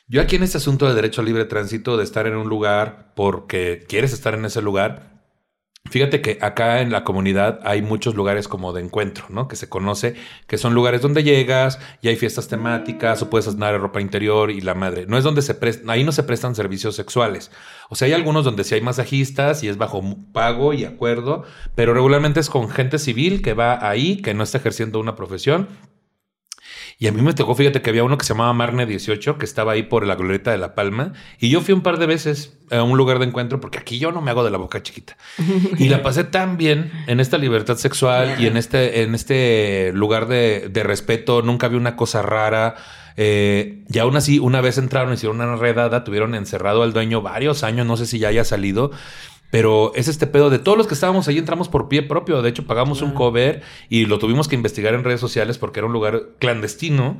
Yo aquí en este asunto de derecho al libre tránsito, de estar en un lugar porque quieres estar en ese lugar, Fíjate que acá en la comunidad hay muchos lugares como de encuentro, ¿no? Que se conoce, que son lugares donde llegas y hay fiestas temáticas o puedes andar ropa interior y la madre. No es donde se prestan, ahí no se prestan servicios sexuales. O sea, hay algunos donde sí hay masajistas y es bajo pago y acuerdo, pero regularmente es con gente civil que va ahí, que no está ejerciendo una profesión y a mí me tocó, fíjate que había uno que se llamaba Marne 18, que estaba ahí por la glorieta de La Palma. Y yo fui un par de veces a un lugar de encuentro, porque aquí yo no me hago de la boca chiquita. Y la pasé tan bien en esta libertad sexual y en este, en este lugar de, de respeto. Nunca vi una cosa rara. Eh, y aún así, una vez entraron, hicieron una redada, tuvieron encerrado al dueño varios años, no sé si ya haya salido. Pero es este pedo de todos los que estábamos ahí entramos por pie propio. De hecho, pagamos un cover y lo tuvimos que investigar en redes sociales porque era un lugar clandestino.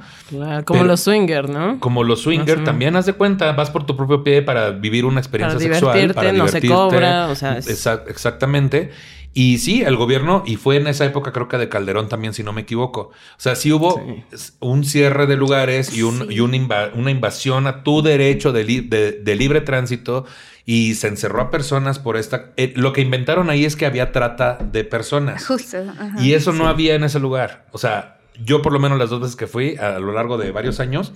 como los swinger, ¿no? Como los swinger, también haz de cuenta, vas por tu propio pie para vivir una experiencia para sexual. Para no se cobra, o sea. exactamente. Y sí, el gobierno, y fue en esa época creo que de Calderón también, si no me equivoco. O sea, sí hubo un cierre de lugares y, un, y una, invasión a tu derecho de, de libre tránsito y se encerró a personas por esta... Eh, lo que inventaron ahí es que había trata de personas. Justo. y eso no había en ese lugar. O sea, yo por lo menos las dos veces que fui a lo largo de varios años,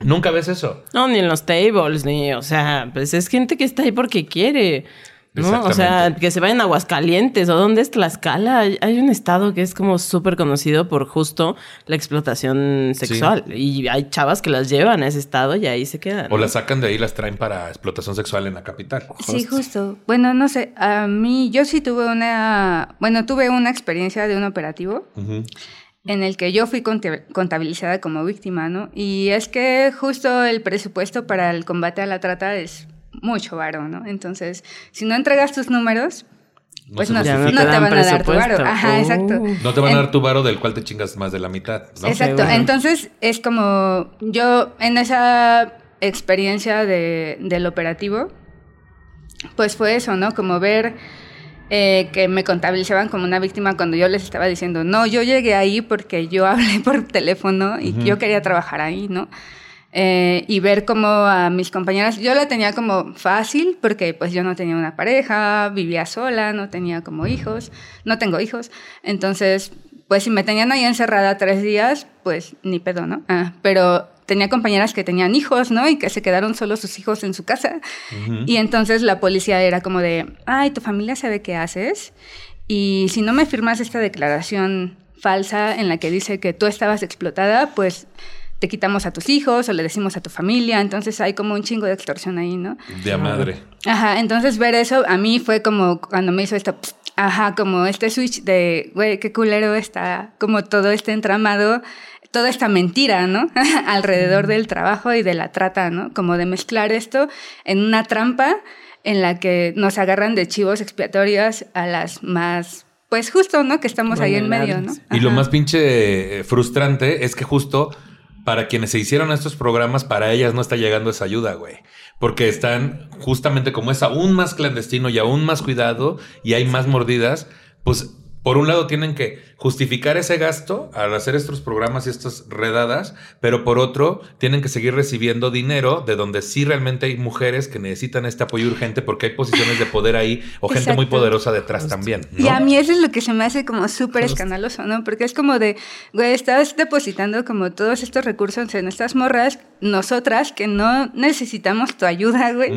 nunca ves eso. No, ni en los tables, ni, o sea, pues es gente que está ahí porque quiere. ¿No? O sea, que se vayan a Aguascalientes o dónde es Tlaxcala. Hay un estado que es como súper conocido por justo la explotación sexual. Y hay chavas que las llevan a ese estado y ahí se quedan. O las sacan de ahí y las traen para explotación sexual en la capital. Sí, justo. Bueno, no sé, a mí yo sí tuve una, bueno, tuve una experiencia de un operativo. en el que yo fui contabilizada como víctima, ¿no? Y es que justo el presupuesto para el combate a la trata es mucho varo, ¿no? Entonces, si no entregas tus números, pues no, te, van a dar tu varo. Ajá, exacto. Uh. No te van a dar tu varo del cual te chingas más de la mitad, ¿no? Exacto. Entonces, es como yo en esa experiencia de, del operativo, pues fue eso, ¿no? Como ver eh, que me contabilizaban como una víctima cuando yo les estaba diciendo, no, yo llegué ahí porque yo hablé por teléfono y yo quería trabajar ahí, ¿no? Eh, y ver cómo a mis compañeras, yo la tenía como fácil porque pues yo no tenía una pareja, vivía sola, no tenía como hijos, no tengo hijos, entonces pues si me tenían ahí encerrada tres días, pues ni pedo, ¿no? Ah, pero tenía compañeras que tenían hijos, ¿no? Y que se quedaron solos sus hijos en su casa. Y entonces la policía era como de, ay, tu familia sabe qué haces. Y si no me firmas esta declaración falsa en la que dice que tú estabas explotada, pues te quitamos a tus hijos o le decimos a tu familia, entonces hay como un chingo de extorsión ahí, ¿no? De a madre. Ajá, entonces ver eso a mí fue como cuando me hizo esto, ajá, como este switch de, güey, qué culero está, como todo este entramado, toda esta mentira, ¿no? Alrededor del trabajo y de la trata, ¿no? Como de mezclar esto en una trampa en la que nos agarran de chivos expiatorios a las más pues justo, ¿no? Que estamos ahí en medio, ¿no? Y lo más pinche eh, frustrante es que justo para quienes se hicieron estos programas, para ellas no está llegando esa ayuda, güey. Porque están justamente como es aún más clandestino y aún más cuidado y hay más mordidas, pues por un lado tienen que justificar ese gasto al hacer estos programas y estas redadas, pero por otro tienen que seguir recibiendo dinero de donde sí realmente hay mujeres que necesitan este apoyo urgente porque hay posiciones de poder ahí o gente muy poderosa detrás también. Y a mí eso es lo que se me hace como súper escandaloso, ¿no? Porque es como de, güey, estás depositando como todos estos recursos en estas morras, nosotras que no necesitamos tu ayuda, güey.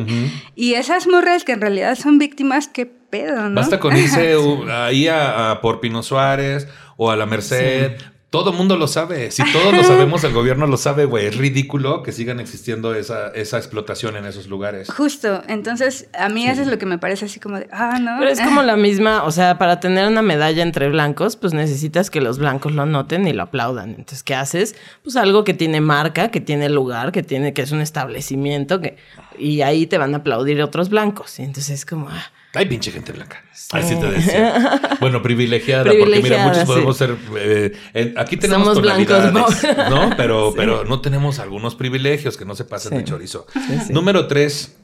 Y esas morras que en realidad son víctimas que Basta con irse ahí a, por Pino Suárez o a la Merced. Todo el mundo lo sabe. Si todos lo sabemos, el gobierno lo sabe, güey. Es ridículo que sigan existiendo esa, esa explotación en esos lugares. Justo. Entonces, a mí eso es lo que me parece así como de, ah, no. Pero es como la misma, o sea, para tener una medalla entre blancos, pues necesitas que los blancos lo noten y lo aplaudan. Entonces, ¿qué haces? Pues algo que tiene marca, que tiene lugar, que tiene, que es un establecimiento, que, y ahí te van a aplaudir otros blancos. Y entonces es como, ah, hay pinche gente blanca. Así te decía. Bueno, privilegiada, porque mira, muchos podemos ser. Eh, aquí tenemos Somos tonalidades, blancos, ¿no? Pero, pero no tenemos algunos privilegios que no se pasen de chorizo. Número tres.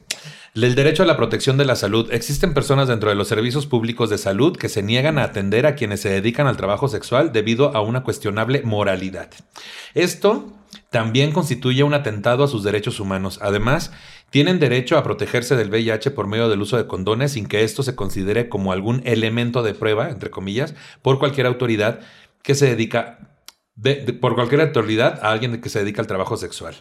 El derecho a la protección de la salud. Existen personas dentro de los servicios públicos de salud que se niegan a atender a quienes se dedican al trabajo sexual debido a una cuestionable moralidad. Esto también constituye un atentado a sus derechos humanos. Además, tienen derecho a protegerse del VIH por medio del uso de condones sin que esto se considere como algún elemento de prueba, entre comillas, por cualquier autoridad que se dedica, por cualquier autoridad a alguien que se dedica al trabajo sexual.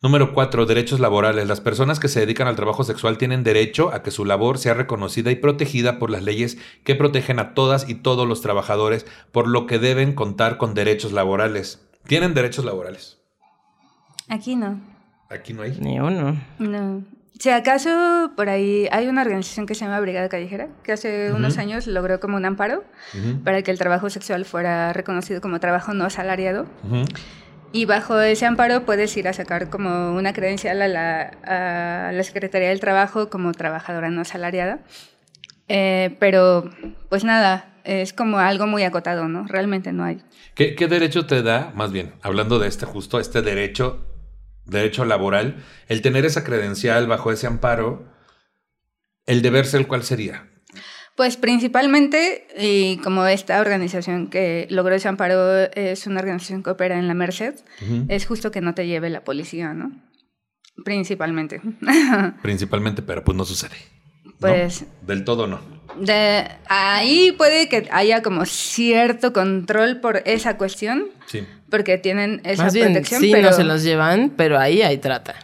Número cuatro, derechos laborales. Las personas que se dedican al trabajo sexual tienen derecho a que su labor sea reconocida y protegida por las leyes que protegen a todas y todos los trabajadores, por lo que deben contar con derechos laborales. Tienen derechos laborales. Aquí no. Aquí no hay. Ni uno. No. Si acaso por ahí hay una organización que se llama Brigada Callejera, que hace unos años logró como un amparo para que el trabajo sexual fuera reconocido como trabajo no asalariado. Y bajo ese amparo puedes ir a sacar como una credencial a la, a la Secretaría del Trabajo como trabajadora no asalariada. Eh, pero, pues nada, es como algo muy acotado, ¿no? Realmente no hay. ¿Qué, ¿Qué, derecho te da, más bien, hablando de este justo, este derecho, derecho laboral, el tener esa credencial bajo ese amparo, el deber ser cuál sería? Pues principalmente, y como esta organización que logró ese amparo es una organización que opera en la Merced, es justo que no te lleve la policía, ¿no? Principalmente. Principalmente, pero pues no sucede. Pues. Del todo no. De, ahí puede que haya como cierto control por esa cuestión. Sí. Porque tienen esa Más bien, protección. sí, pero... no se los llevan, pero ahí hay trata.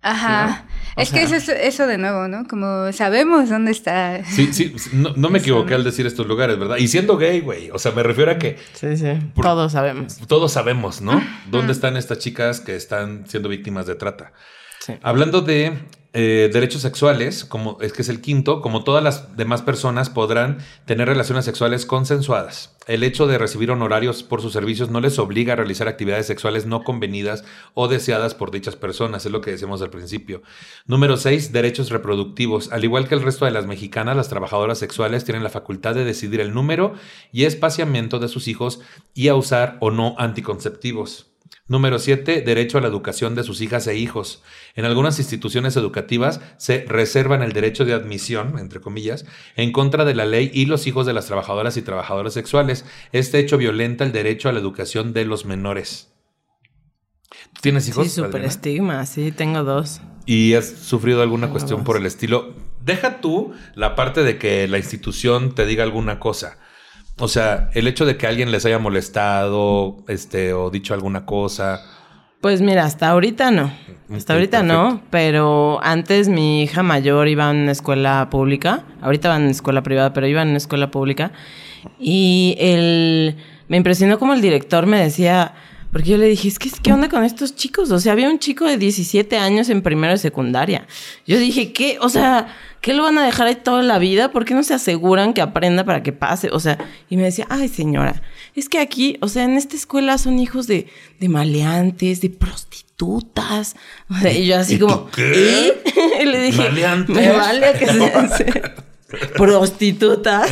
Ajá. Es que eso, eso de nuevo, ¿no? Como sabemos dónde está. Sí, sí, no, no me equivoqué al decir estos lugares, ¿verdad? Y siendo gay, güey. O sea, me refiero a que. Sí, sí. Todos sabemos. Todos sabemos, ¿no? ¿Dónde están estas chicas que están siendo víctimas de trata? Sí. Hablando de eh, derechos sexuales, como es que es el quinto, como todas las demás personas podrán tener relaciones sexuales consensuadas. El hecho de recibir honorarios por sus servicios no les obliga a realizar actividades sexuales no convenidas o deseadas por dichas personas, es lo que decíamos al principio. Número seis, derechos reproductivos. Al igual que el resto de las mexicanas, las trabajadoras sexuales tienen la facultad de decidir el número y espaciamiento de sus hijos y a usar o no anticonceptivos. Número 7. Derecho a la educación de sus hijas e hijos. En algunas instituciones educativas se reservan el derecho de admisión, entre comillas, en contra de la ley y los hijos de las trabajadoras y trabajadoras sexuales. Este hecho violenta el derecho a la educación de los menores. ¿Tú tienes hijos? Sí, súper estigma, sí, tengo dos. ¿Y has sufrido alguna cuestión por el estilo? Deja tú la parte de que la institución te diga alguna cosa. O sea, el hecho de que alguien les haya molestado, este, o dicho alguna cosa. Pues mira, hasta ahorita no. Hasta ahorita no, pero antes mi hija mayor iba en una escuela pública. Ahorita va en escuela privada, pero iba en una escuela pública. Y el, me impresionó como el director me decía, porque yo le dije, es que, ¿qué onda con estos chicos? O sea, había un chico de 17 años en primero de secundaria. Yo dije, ¿qué? O sea, ¿qué lo van a dejar ahí toda la vida? ¿Por qué no se aseguran que aprenda para que pase? O sea, y me decía, ay señora, es que aquí, o sea, en esta escuela son hijos de, de maleantes, de prostitutas. O sea, y yo así ¿Y como, qué? ¿eh? Y le dije, ¿Maleantes? me vale que se... prostitutas.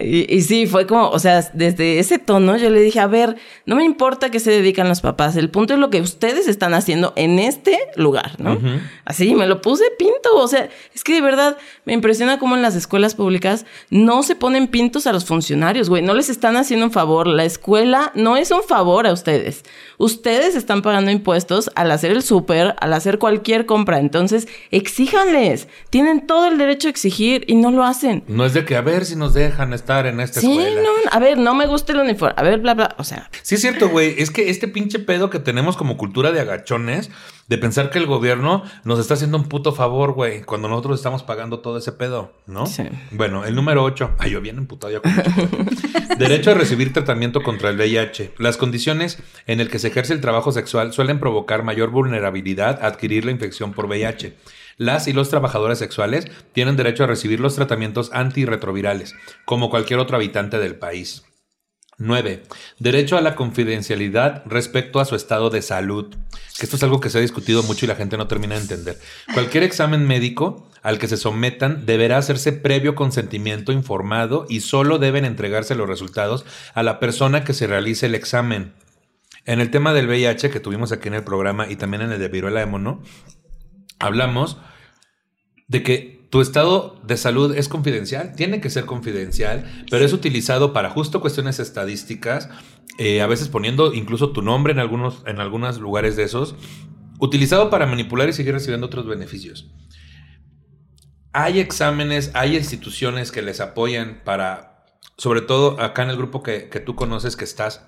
y, y sí, fue como, o sea, desde ese tono yo le dije, a ver, no me importa que se dedican los papás, el punto es lo que ustedes están haciendo en este lugar, ¿no? Así, me lo puse pinto, o sea, es que de verdad me impresiona cómo en las escuelas públicas no se ponen pintos a los funcionarios, güey, no les están haciendo un favor, la escuela no es un favor a ustedes. Ustedes están pagando impuestos al hacer el súper, al hacer cualquier compra, entonces exíjanles, tienen todo el derecho a exigir y no lo hacen. No es de que a ver si nos dejan estar en esta Sí, escuela. no, a ver, no me gusta el uniforme, a ver, bla, bla, o sea, Sí, es cierto, güey. Es que este pinche pedo que tenemos como cultura de agachones, de pensar que el gobierno nos está haciendo un puto favor, güey, cuando nosotros estamos pagando todo ese pedo, ¿no? Sí. Bueno, el número 8. Ay, yo bien emputado ya con. Derecho a recibir tratamiento contra el VIH. Las condiciones en el que se ejerce el trabajo sexual suelen provocar mayor vulnerabilidad a adquirir la infección por VIH. Las y los trabajadores sexuales tienen derecho a recibir los tratamientos antirretrovirales, como cualquier otro habitante del país. 9. Derecho a la confidencialidad respecto a su estado de salud. Esto es algo que se ha discutido mucho y la gente no termina de entender. Cualquier examen médico al que se sometan deberá hacerse previo consentimiento informado y solo deben entregarse los resultados a la persona que se realice el examen. En el tema del VIH que tuvimos aquí en el programa y también en el de viruela de hablamos de que tu estado de salud es confidencial, tiene que ser confidencial, pero es utilizado para justo cuestiones estadísticas eh, a veces poniendo incluso tu nombre en algunos, en algunos lugares de esos, utilizado para manipular y seguir recibiendo otros beneficios. Hay exámenes, hay instituciones que les apoyan para, sobre todo acá en el grupo que, que tú conoces que estás,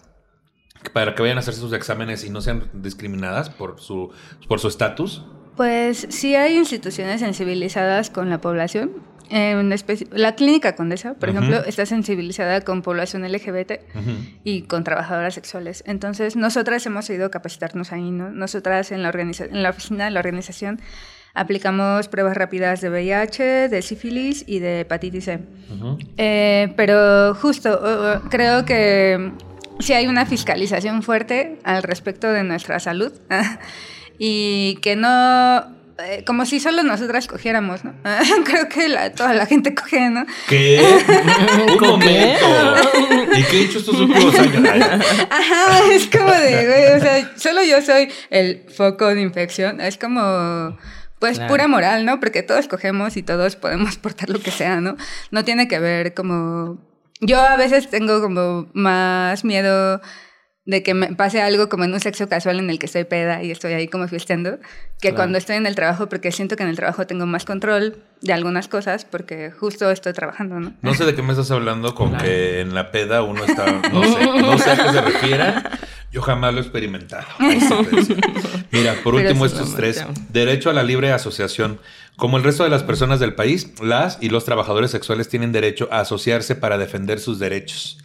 para que vayan a hacer sus exámenes y no sean discriminadas por su por su estatus? Pues sí hay instituciones sensibilizadas con la población. la clínica Condesa, por ejemplo, está sensibilizada con población LGBT y con trabajadoras sexuales. Entonces, nosotras hemos ido a capacitarnos ahí, ¿no? Nosotras en la, en la oficina de la organización aplicamos pruebas rápidas de VIH, de sífilis y de hepatitis C. Eh, pero justo, creo que sí hay una fiscalización fuerte al respecto de nuestra salud y que no eh, como si solo nosotras cogiéramos, ¿no? Creo que toda la gente coge, ¿no? ¿Qué? Un momento. ¿Y qué he hecho estos últimos años? Ajá, es como de, güey, o sea, solo yo soy el foco de infección. Es como, pues, pura moral, ¿no? Porque todos cogemos y todos podemos portar lo que sea, ¿no? No tiene que ver como yo a veces tengo como más miedo de que me pase algo como en un sexo casual en el que estoy peda y estoy ahí como fiesteando, que cuando estoy en el trabajo, porque siento que en el trabajo tengo más control de algunas cosas, porque justo estoy trabajando, ¿no? No sé de qué me estás hablando con que en la peda uno está, no sé, no sé a qué se refiera. Yo jamás lo he experimentado. Mira, por último, estos tres. Derecho a la libre asociación. Como el resto de las personas del país, las y los trabajadores sexuales tienen derecho a asociarse para defender sus derechos.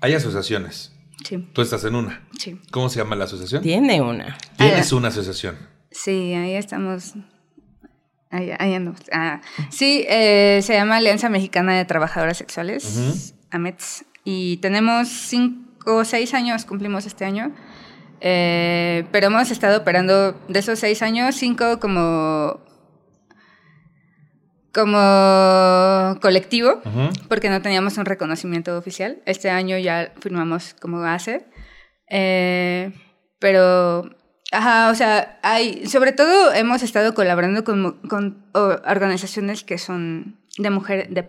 Hay asociaciones. Sí. Tú estás en una. Sí. ¿Cómo se llama la asociación? Tiene una. Tienes una asociación. Sí, ahí estamos. Ahí, ahí andamos. Ah, sí, eh, se llama Alianza Mexicana de Trabajadoras Sexuales, AMETS. Y tenemos cinco o seis años, cumplimos este año. Eh, pero hemos estado operando de esos seis años, cinco como como colectivo, porque no teníamos un reconocimiento oficial. Este año ya firmamos como ACE. Eh, pero, ajá, o sea, hay, sobre todo hemos estado colaborando con, con organizaciones que son de mujeres, de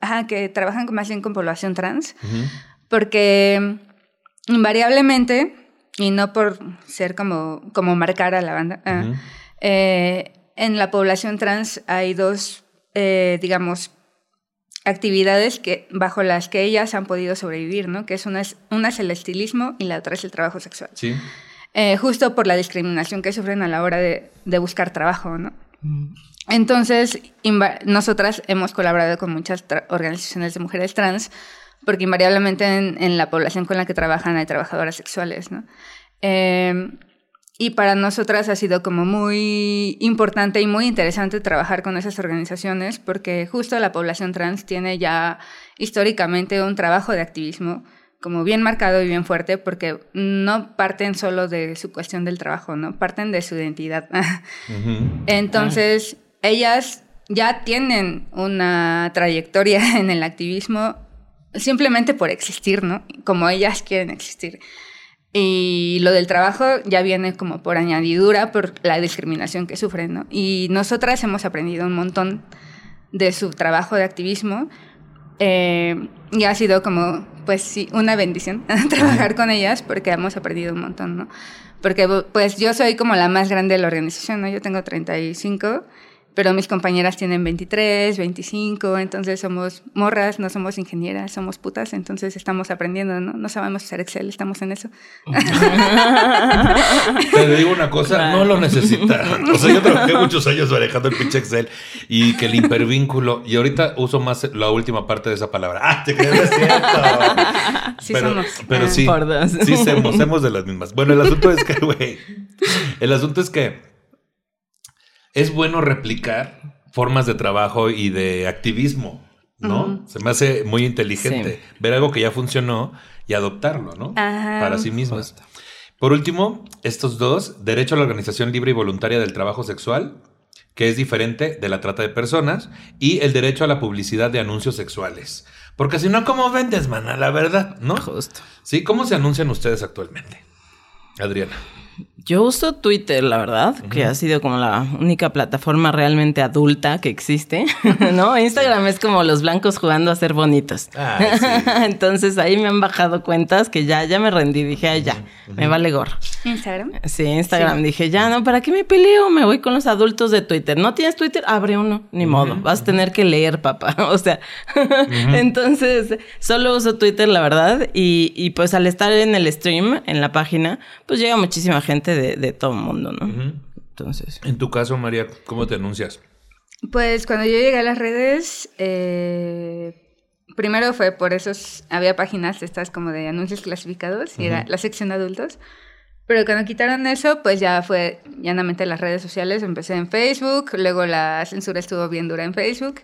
ajá, que trabajan más bien con población trans, porque invariablemente, y no por ser como, como marcar a la banda, ah, eh, en la población trans hay dos eh, digamos, actividades que, bajo las que ellas han podido sobrevivir, ¿no? Que es una, una es el estilismo y la otra es el trabajo sexual. Sí. Eh, justo por la discriminación que sufren a la hora de, de buscar trabajo, ¿no? Mm. Entonces, nosotras hemos colaborado con muchas organizaciones de mujeres trans, porque invariablemente en, en, la población con la que trabajan hay trabajadoras sexuales, ¿no? Eh, y para nosotras ha sido como muy importante y muy interesante trabajar con esas organizaciones porque justo la población trans tiene ya históricamente un trabajo de activismo como bien marcado y bien fuerte porque no parten solo de su cuestión del trabajo, ¿no? Parten de su identidad. Entonces, ellas ya tienen una trayectoria en el activismo simplemente por existir, ¿no? Como ellas quieren existir. Y lo del trabajo ya viene como por añadidura, por la discriminación que sufren, ¿no? Y nosotras hemos aprendido un montón de su trabajo de activismo eh, y ha sido como, pues sí, una bendición trabajar con ellas porque hemos aprendido un montón, ¿no? Porque pues yo soy como la más grande de la organización, ¿no? Yo tengo 35 pero mis compañeras tienen 23, 25, entonces somos morras, no somos ingenieras, somos putas, entonces estamos aprendiendo, ¿no? No sabemos hacer Excel, estamos en eso. Te digo una cosa, no lo necesitan. O sea, yo trabajé muchos años manejando el pinche Excel y que el hipervínculo, y ahorita uso más la última parte de esa palabra. ¡Ah, te es cierto! Sí pero, somos. Pero ah. sí, sí somos, somos de las mismas. Bueno, el asunto es que, güey, el asunto es que es bueno replicar formas de trabajo y de activismo, ¿no? Se me hace muy inteligente ver algo que ya funcionó y adoptarlo, ¿no? Para sí mismo. Por último, estos dos, derecho a la organización libre y voluntaria del trabajo sexual, que es diferente de la trata de personas, y el derecho a la publicidad de anuncios sexuales. Porque si no, ¿cómo vendes, mana? La verdad, ¿no? Justo. Sí, ¿cómo se anuncian ustedes actualmente? Adriana. Yo uso Twitter, la verdad, que ha sido como la única plataforma realmente adulta que existe, ¿no? Instagram es como los blancos jugando a ser bonitos. Ah, sí. Entonces ahí me han bajado cuentas que ya, ya me rendí, dije, ay, ya, me vale gorro. Instagram. Sí, Instagram, dije, ya, no, ¿para qué me peleo? Me voy con los adultos de Twitter. ¿No tienes Twitter? Abre uno, ni modo, vas a tener que leer, papá. O sea, entonces, solo uso Twitter, la verdad, y, y pues al estar en el stream, en la página, pues llega muchísima gente de, de todo el mundo, ¿no? Entonces... En tu caso, María, ¿cómo te anuncias? Pues cuando yo llegué a las redes, eh, primero fue por esos, había páginas estas como de anuncios clasificados y era la sección de adultos. Pero cuando quitaron eso, pues ya fue llanamente las redes sociales. Empecé en Facebook, luego la censura estuvo bien dura en Facebook.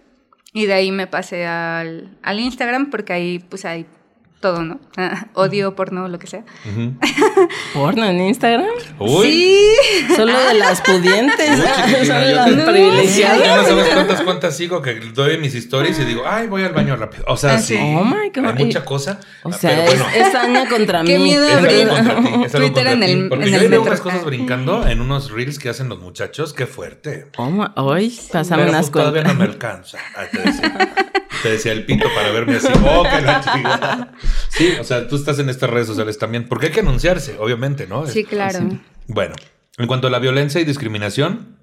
Y de ahí me pasé al, al Instagram porque ahí pues hay todo, ¿no? Odio, porno, lo que sea. ¿Porno en Instagram? Uy. Sí. Solo de las pudientes, chiquitina, solo de las te- privilegiadas. No sabes cuántas cuentas sigo que doy mis stories y digo, ay, voy al baño rápido. O sea, Ah, sí. Oh my God. Hay mucha cosa. O ah, sea, pero es, bueno. es Aña contra mí. Qué miedo Es abrir es Twitter contra en el- Porque en yo el veo metro. unas cosas Ah. brincando en unos reels que hacen los muchachos. Qué fuerte. Oh my- Ay, pásame Pero unas pues todavía no cuentas. me alcanza. Ah, te, decía, el pito para verme así. Oh, que la. Sí, o sea, tú estás en estas redes sociales también. Porque hay que anunciarse, obviamente, ¿no? Sí, claro. Bueno, en cuanto a la violencia y discriminación,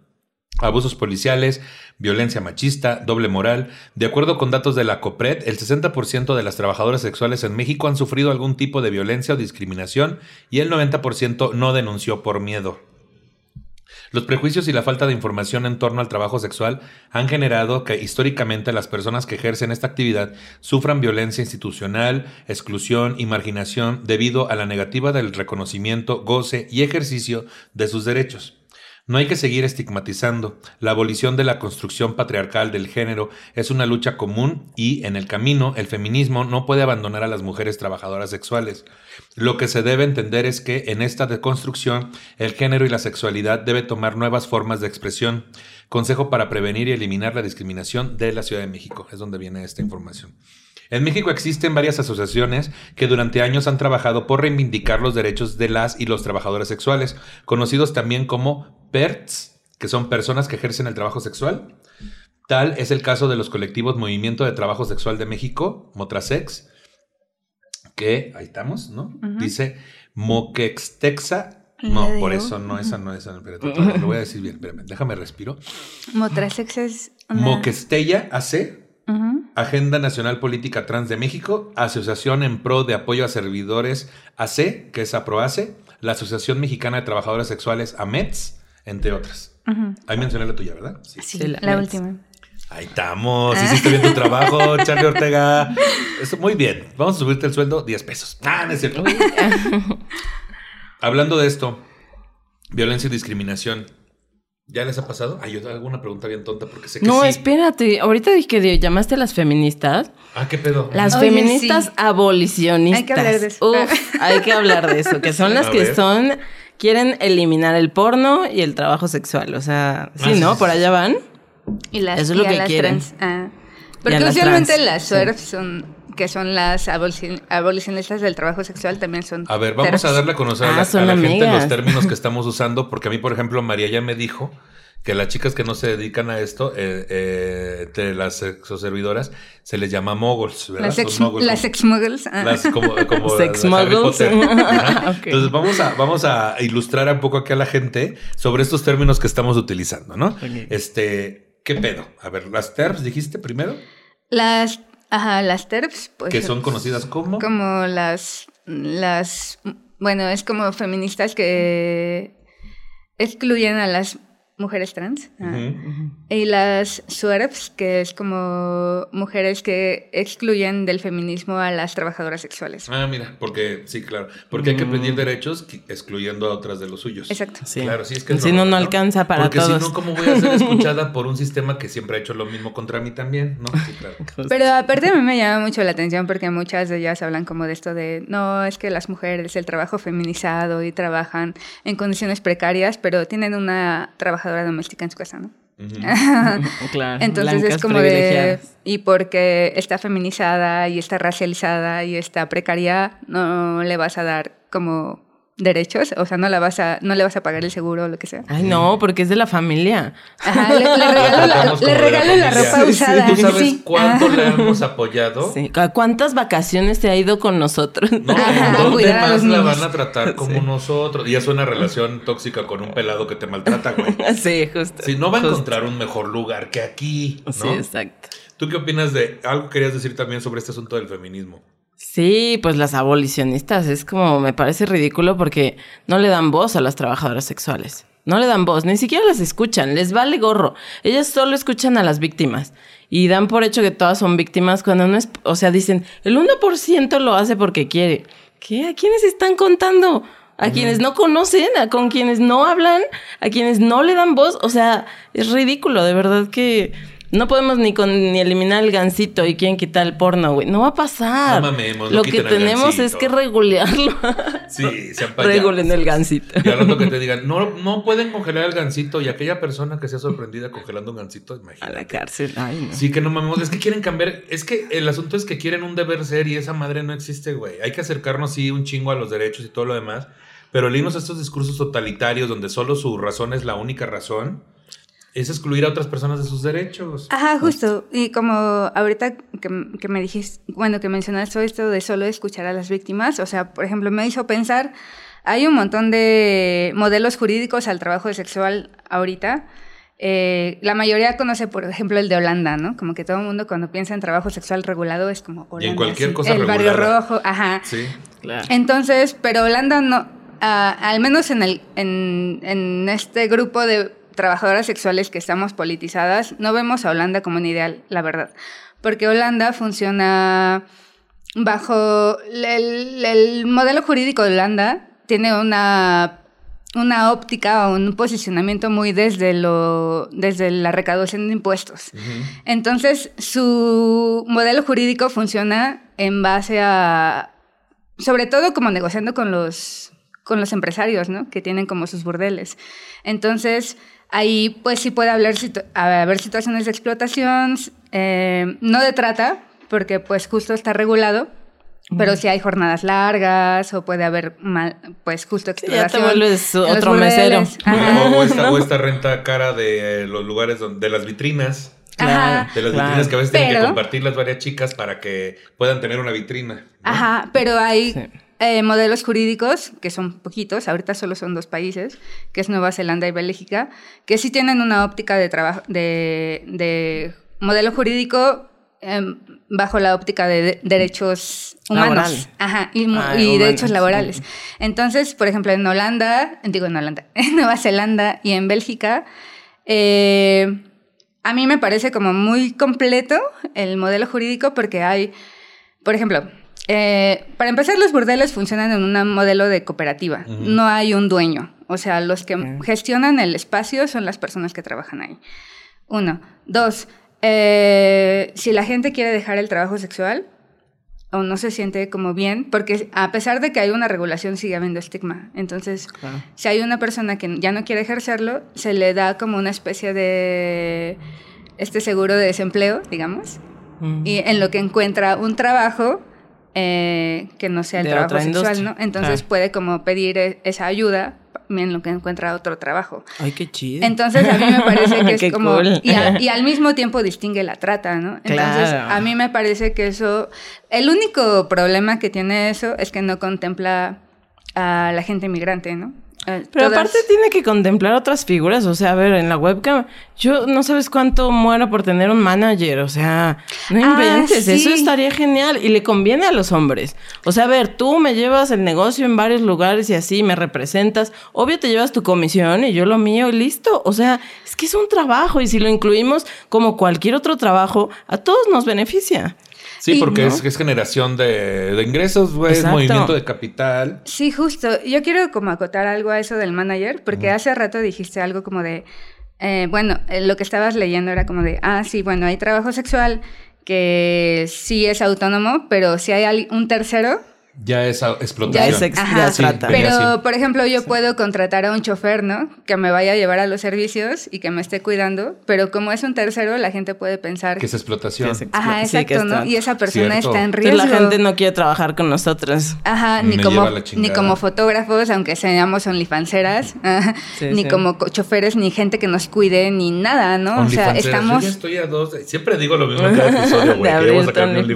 abusos policiales, violencia machista, doble moral, de acuerdo con datos de la COPRED, el 60% de las trabajadoras sexuales en México han sufrido algún tipo de violencia o discriminación y el 90% no denunció por miedo. Los prejuicios y la falta de información en torno al trabajo sexual han generado que históricamente las personas que ejercen esta actividad sufran violencia institucional, exclusión y marginación debido a la negativa del reconocimiento, goce y ejercicio de sus derechos. No hay que seguir estigmatizando. La abolición de la construcción patriarcal del género es una lucha común y, en el camino, el feminismo no puede abandonar a las mujeres trabajadoras sexuales. Lo que se debe entender es que en esta deconstrucción el género y la sexualidad debe tomar nuevas formas de expresión. Consejo para prevenir y eliminar la discriminación de la Ciudad de México. Es donde viene esta información. En México existen varias asociaciones que durante años han trabajado por reivindicar los derechos de las y los trabajadores sexuales, conocidos también como PERTS, que son personas que ejercen el trabajo sexual. Tal es el caso de los colectivos Movimiento de Trabajo Sexual de México, Motrasex, que ahí estamos, ¿no? Dice Moquextexa. No, por eso no, esa no es. Espérate, espérate, lo voy a decir bien. Espérame, déjame respiro. Motrasex es una... Moquestella AC, Agenda Nacional Política Trans de México, Asociación en Pro de Apoyo a Servidores AC, que es APROACE, la Asociación Mexicana de Trabajadoras Sexuales AMETS, entre otras. Ujú. Ahí mencioné la tuya, ¿verdad? Sí. Sí, Sí, la la, Mets. última. Ahí estamos, hiciste bien tu trabajo, Charlie Ortega. Eso, muy bien, vamos a subirte el sueldo 10 pesos. Ah, no es cierto. Hablando de esto, violencia y discriminación. ¿Ya les ha pasado? Ay, yo hago una pregunta bien tonta porque sé que No, sí. espérate. Ahorita dije que llamaste a las feministas. Ah, ¿qué pedo? Las Oye, feministas sí. abolicionistas. Hay que hablar de eso. Uf, hay que hablar de eso. Que son las A que ver. son. Quieren eliminar el porno y el trabajo sexual. O sea, sí, Ah, ¿no? sí, Por allá van. Y las, Eso es lo y que las quieren. trans. Ah. Porque a las usualmente trans, las sí. SWERF son, que son las abolici- abolicionistas del trabajo sexual, también son. A ver, vamos a darle a conocer a Ah, la, son a la gente los términos que estamos usando, porque a mí, por ejemplo, María ya me dijo que las chicas que no se dedican a esto, eh, eh, de las sexoservidoras, se les llama moguls, ¿verdad? Las ex, moguls, las ex muggles. ah. las como, como Sex las Harry muggles. Potter. Ajá. Ok. Entonces vamos a, vamos a ilustrar un poco aquí a la gente sobre estos términos que estamos utilizando, ¿no? Este, ¿qué pedo? A ver, las TERFs dijiste primero, Las, ajá, las TERFs, pues. que son conocidas como... Como las, las, bueno, es como feministas que excluyen a las mujeres trans. ah. Ujú. Y las SWERFs, que es como mujeres que excluyen del feminismo a las trabajadoras sexuales. Ah, mira, porque, sí, claro, porque hay que pedir derechos excluyendo a otras de los suyos. Exacto. Sí. Claro, sí, es que es Si no, normal, no alcanza para Porque todos. si no, ¿cómo voy a ser escuchada por un sistema que siempre ha hecho lo mismo contra mí también? No, sí, claro. Pero aparte a mí me llama mucho la atención porque muchas de ellas hablan como de esto de, no, es que las mujeres, el trabajo feminizado y trabajan en condiciones precarias, pero tienen una trabajadora doméstica en su casa, ¿no? Ujú. Claro, Entonces blancas es como de, y porque está feminizada y está racializada y está precaria, no le vas a dar como derechos, o sea, no la vas a, no le vas a pagar el seguro o lo que sea. Ay, no, porque es de la familia. Ajá, le, le regalo, la, le la regalo la ropa Sí, usada. ¿Tú sabes sí. cuánto le hemos apoyado? Sí. ¿A ¿Cuántas vacaciones te ha ido con nosotros? No, Ajá, ¿en ¿dónde más los la niños. van a tratar como nosotros? Y es una relación tóxica con un pelado que te maltrata, güey. sí, justo. Si no va a encontrar un mejor lugar que aquí, ¿no? Sí, exacto. ¿Tú qué opinas de algo que querías decir también sobre este asunto del feminismo? Sí, pues las abolicionistas es como me parece ridículo porque no le dan voz a las trabajadoras sexuales. No le dan voz, ni siquiera las escuchan, les vale gorro. Ellas solo escuchan a las víctimas y dan por hecho que todas son víctimas cuando no es, o sea, dicen, el 1% lo hace porque quiere. ¿Qué? ¿A quiénes están contando? A quienes no conocen, a con quienes no hablan, a quienes no le dan voz, o sea, es ridículo, de verdad que no podemos ni con ni eliminar el gancito y quieren quitar el porno, güey. No va a pasar. No mamemos, Lo que tenemos es que regularlo. Sí, payasos. Regulen el gancito. Y rato que te digan, no, no pueden congelar el gancito y aquella persona que sea sorprendida congelando un gancito, A imagínate. la cárcel. Ay, no. Sí, que no mamemos, es que quieren cambiar, es que el asunto es que quieren un deber ser y esa madre no existe, güey. Hay que acercarnos, sí, un chingo a los derechos y todo lo demás, pero a estos discursos totalitarios donde solo su razón es la única razón, es excluir a otras personas de sus derechos. Ajá, justo. Y como ahorita que, que me dijiste, bueno, que mencionaste esto de solo escuchar a las víctimas, o sea, por ejemplo, me hizo pensar, hay un montón de modelos jurídicos al trabajo sexual ahorita. Eh, la mayoría conoce, por ejemplo, el de Holanda, ¿no? Como que todo el mundo cuando piensa en trabajo sexual regulado es como Holanda. Y en cualquier sí, cosa El barrio regulada. rojo, ajá. Sí. Claro. Entonces, pero Holanda no, ah, al menos en, el, en, en este grupo de trabajadoras sexuales que estamos politizadas, no vemos a Holanda como un ideal, la verdad. Porque Holanda funciona bajo el, el modelo jurídico de Holanda, tiene una, una óptica o un posicionamiento muy desde, lo, desde la recaudación de impuestos. Entonces, su modelo jurídico funciona en base a, sobre todo como negociando con los, con los empresarios, ¿no? Que tienen como sus burdeles. Entonces, ahí pues sí puede haber, situ- haber situaciones de explotación, eh, no de trata, porque pues justo está regulado. Pero si hay jornadas largas o puede haber mal, pues justo ya te explotación. vuelves en los otro mesero. O, o esta, o esta renta cara de eh, los lugares donde, de las vitrinas. Ajá. De las Claro. vitrinas que a veces tienen que Pero- compartirlas varias chicas para que puedan tener una vitrina. ¿no? Ajá, pero hay Sí. Eh, modelos jurídicos, que son poquitos, ahorita solo son dos países, que es Nueva Zelanda y Bélgica, que sí tienen una óptica de trabajo, de, de modelo jurídico em, bajo la óptica de, de- derechos humanos. Ajá, y, Ah, y humanos, derechos laborales. Entonces, por ejemplo, en Holanda, digo en Holanda, en Nueva Zelanda y en Bélgica, eh, a mí me parece como muy completo el modelo jurídico porque hay, por ejemplo, eh, para empezar, los burdeles funcionan en un modelo de cooperativa. No hay un dueño. O sea, los que gestionan el espacio son las personas que trabajan ahí. Uno. Dos. eh, si la gente quiere dejar el trabajo sexual o no se siente como bien, porque a pesar de que hay una regulación, sigue habiendo estigma. Entonces, Claro. si hay una persona que ya no quiere ejercerlo, se le da como una especie de este seguro de desempleo, digamos, y en lo que encuentra un trabajo eh, que no sea el De trabajo sexual. ¿no? Entonces Claro. puede como pedir e- esa ayuda en lo que encuentra otro trabajo. Ay, qué chido. Entonces a mí me parece que es como... cool. Y, a- y al mismo tiempo distingue la trata, ¿no? Entonces Claro. a mí me parece que eso... El único problema que tiene eso es que no contempla a la gente inmigrante, ¿no? Eh, Pero todas- aparte tiene que contemplar otras figuras, o sea, a ver, en la webcam, yo no sabes cuánto muero por tener un manager, o sea, no Ah, inventes, sí. eso estaría genial y le conviene a los hombres. O sea, a ver, tú me llevas el negocio en varios lugares y así me representas, obvio te llevas tu comisión y yo lo mío y listo. O sea, es que es un trabajo y si lo incluimos como cualquier otro trabajo, a todos nos beneficia. Sí, porque ¿no? es, es generación de, de ingresos, güey, es movimiento de capital. Sí, justo. Yo quiero como acotar algo a eso del manager, porque hace rato dijiste algo como de, eh, bueno, eh, lo que estabas leyendo era como de, ah, sí, bueno, hay trabajo sexual que sí es autónomo, pero si hay un tercero Ya es explotación. Ya es ex- Ajá. ya Sí, Pero, así. por ejemplo, yo puedo contratar a un chofer, ¿no? Que me vaya a llevar a los servicios y que me esté cuidando, pero como es un tercero, la gente puede pensar... que es explotación. Que es Ajá, Sí, que exacto, ¿no? Y esa persona Cierto. está en Entonces riesgo. la gente no quiere trabajar con nosotros. Ajá, ni Me como, ni como fotógrafos, aunque seamos onlyfanceras, ni sí. como co- choferes, ni gente que nos cuide, ni nada, ¿no? O sea, estamos... Yo ya estoy a dos. Siempre digo lo mismo en cada episodio, güey.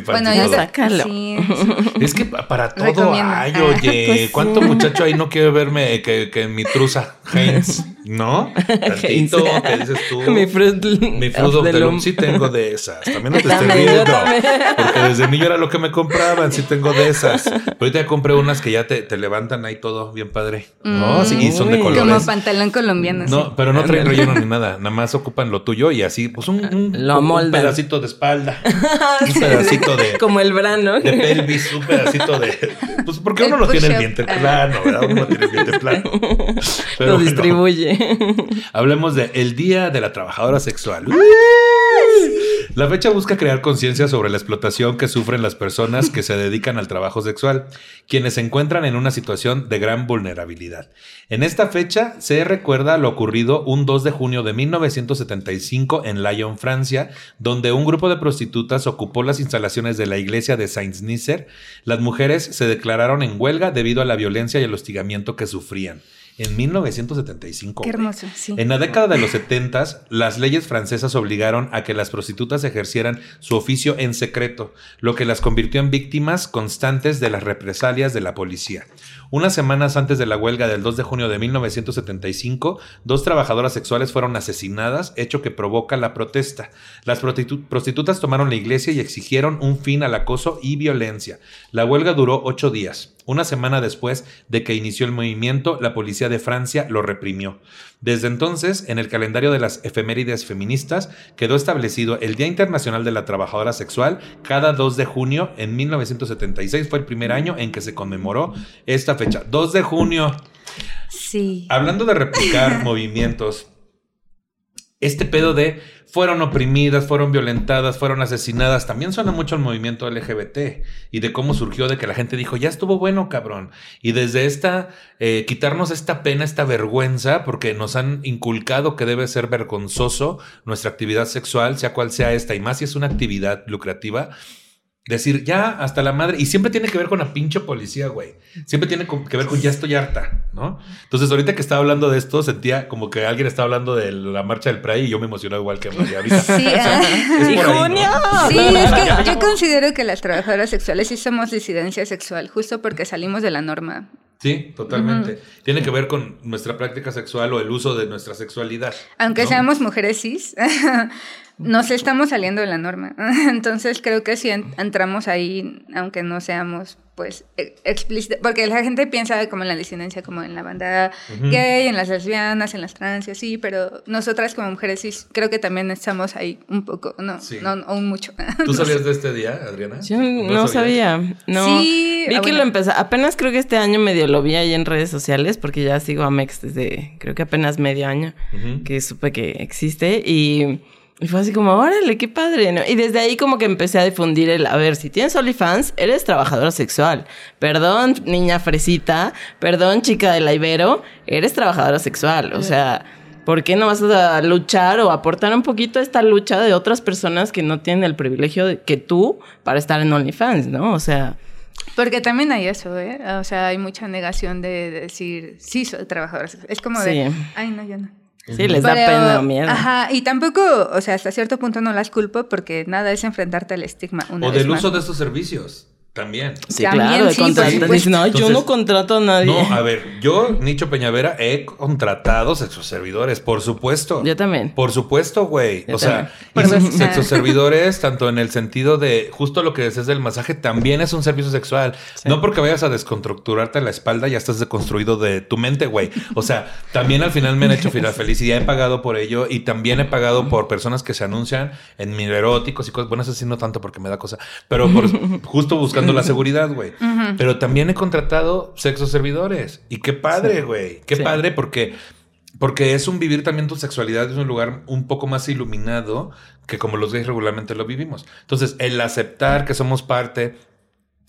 Bueno, y ya todo. sa- Sácalo. sí, sí. Es que pa- para todo Recomiendo. hay, Ah, oye. pues sí. ¿Cuánto muchacho ahí no quiere verme que, que mi truza Heinz? ¿No? Tantito. ¿qué dices tú? Mi fruit Mi Fruit of the the Loom Loom. sí tengo de esas. También no te estoy riendo. también. Porque desde niño era lo que me compraban. Sí tengo de esas. Pero ahorita ya compré unas que ya te, te levantan ahí todo bien padre. No, Mm. sí, y son de colores. Como pantalón colombiano. sí. No, pero no traen relleno ni nada. Nada más ocupan lo tuyo y así, pues un, un, Lo un pedacito de espalda. un pedacito de, Como el brano. de pelvis, un pedacito de. Pues porque uno no tiene el Ah. plano, ¿verdad? Uno no tiene el vientre plano. Pero Lo bueno, distribuye. hablemos de el Día de la Trabajadora Sexual. La fecha busca crear conciencia sobre la explotación que sufren las personas que se dedican al trabajo sexual, quienes se encuentran en una situación de gran vulnerabilidad. En esta fecha se recuerda lo ocurrido un 2 de junio de 1975 en Lyon, Francia, donde un grupo de prostitutas ocupó las instalaciones de la iglesia de Saint-Nicer. Las mujeres se declararon en huelga debido a la violencia y el hostigamiento que sufrían. En 1975. Qué hermoso, sí. En la década de los 70, las leyes francesas obligaron a que las prostitutas ejercieran su oficio en secreto, lo que las convirtió en víctimas constantes de las represalias de la policía. Unas semanas antes de la huelga del 2 de junio de 1975, dos trabajadoras sexuales fueron asesinadas, hecho que provoca la protesta. Las prostitu- prostitutas tomaron la iglesia y exigieron un fin al acoso y violencia. La huelga duró ocho días. Una semana después de que inició el movimiento, la policía de Francia lo reprimió. Desde entonces, en el calendario de las efemérides feministas, quedó establecido el Día Internacional de la Trabajadora Sexual cada 2 de junio. En 1976 fue el primer año en que se conmemoró esta fecha. 2 de junio. Sí. Hablando de replicar movimientos, este pedo de fueron oprimidas, fueron violentadas, fueron asesinadas, también suena mucho al movimiento LGBT y de cómo surgió de que la gente dijo, ya estuvo bueno, cabrón. Y desde esta, eh, quitarnos esta pena, esta vergüenza, porque nos han inculcado que debe ser vergonzoso nuestra actividad sexual, sea cual sea esta, y más si es una actividad lucrativa. Decir, ya, hasta la madre. Y siempre tiene que ver con la pinche policía, güey. Siempre tiene que ver con ya estoy harta, ¿no? Entonces, ahorita que estaba hablando de esto, sentía como que alguien estaba hablando de la marcha del Pride y yo me emocionaba igual que María ahorita. Sí, ah. Es ¡Y por ahí, ¿no? junio! Sí, es que yo considero que las trabajadoras sexuales sí somos disidencia sexual, justo porque salimos de la norma. Sí, totalmente. Tiene que ver con nuestra práctica sexual o el uso de nuestra sexualidad. Aunque ¿no? seamos mujeres cis, nos estamos saliendo de la norma. Entonces creo que si en- entramos ahí, aunque no seamos pues e- explícita, porque la gente piensa como en la disidencia, como en la banda gay, en las lesbianas, en las trans y así, pero nosotras como mujeres cis creo que también estamos ahí un poco, no, Sí. no, o un mucho. ¿Tú sabías de este día, Adriana? Yo no, sabía. No. Sí, vi ah, que bueno. lo empecé. Apenas creo que este año medio lo vi ahí en redes sociales, porque ya sigo a Mex desde creo que apenas medio año que supe que existe. Y, y fue así como, órale, qué padre. ¿no? Y desde ahí como que empecé a difundir el, a ver, si tienes OnlyFans, eres trabajadora sexual. Perdón, niña fresita. Perdón, chica de la Ibero, eres trabajadora sexual. O sea... ¿Por qué no vas a luchar o aportar un poquito a esta lucha de otras personas que no tienen el privilegio de- que tú para estar en OnlyFans, ¿no? O sea, Porque también hay eso, ¿eh? O sea, hay mucha negación de decir, sí, soy trabajadora sexual. Es como de, Sí. ay, no, yo no. Sí, les da pena o miedo. Ajá, y tampoco, o sea, hasta cierto punto no las culpo porque nada es enfrentarte al estigma. Una O vez del más. uso de estos servicios. También. Sí, También, claro, sí, supuesto. Dicen, no, yo no contrato a nadie. No, a ver, yo, Nicho Peñavera, he contratado sexos servidores, por supuesto. Yo también. Por supuesto, güey. O sea, también. y Por dos- sexos servidores, tanto en el sentido de justo lo que decías del masaje, también es un servicio sexual. Sí. No porque vayas a desconstructurarte la espalda, ya estás deconstruido de tu mente, güey. O sea, también al final me han hecho final feliz y ya he pagado por ello y también he pagado por personas que se anuncian en mil eróticos y cosas. Bueno, eso sí no tanto porque me da cosa, pero por, justo buscando la seguridad, güey. Pero también he contratado sexos servidores y qué padre, güey. Qué Sí. padre porque porque es un vivir también tu sexualidad, es un lugar un poco más iluminado que como los gays regularmente lo vivimos. Entonces, el aceptar que somos parte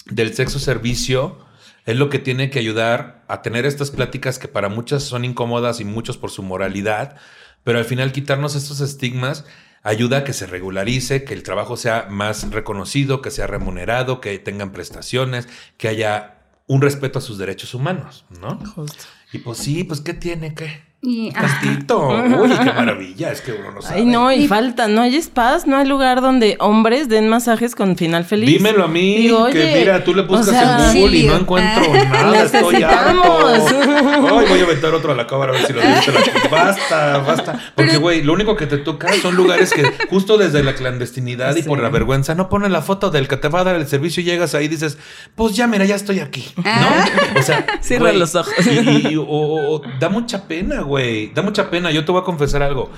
del sexo servicio es lo que tiene que ayudar a tener estas pláticas que para muchas son incómodas y muchos por su moralidad, pero al final quitarnos estos estigmas ayuda a que se regularice, que el trabajo sea más reconocido, que sea remunerado, que tengan prestaciones, que haya un respeto a sus derechos humanos, ¿no? Justo. Y pues sí, pues ¿qué tiene que? Y, Castito. Uy, qué maravilla. Es que uno no sabe. Ay, no, y, Y- falta, no hay spas, no hay lugar donde hombres den masajes con final feliz. Dímelo a mí, Digo, que oye, mira, tú le buscas o sea, en Google y no encuentro nada, estoy harto. Ay, voy a aventar otro a la cámara a ver si lo dice la Basta, basta. Porque, güey, lo único que te toca son lugares que justo desde la clandestinidad y por la vergüenza no ponen la foto del que te va a dar el servicio y llegas ahí y dices, pues ya, mira, ya estoy aquí. ¿no? O sea, Cierra los ojos. Y, y- o- o- o da mucha pena, güey, da mucha pena. Yo te voy a confesar algo.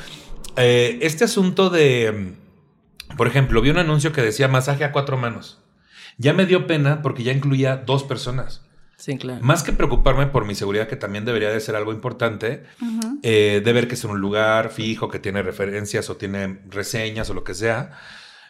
Eh, este asunto de, mm, por ejemplo, vi un anuncio que decía masaje a cuatro manos. Ya me dio pena porque ya incluía dos personas. Sí, claro. Más que preocuparme por mi seguridad, que también debería de ser algo importante, eh, de ver que es un lugar fijo, que tiene referencias o tiene reseñas o lo que sea,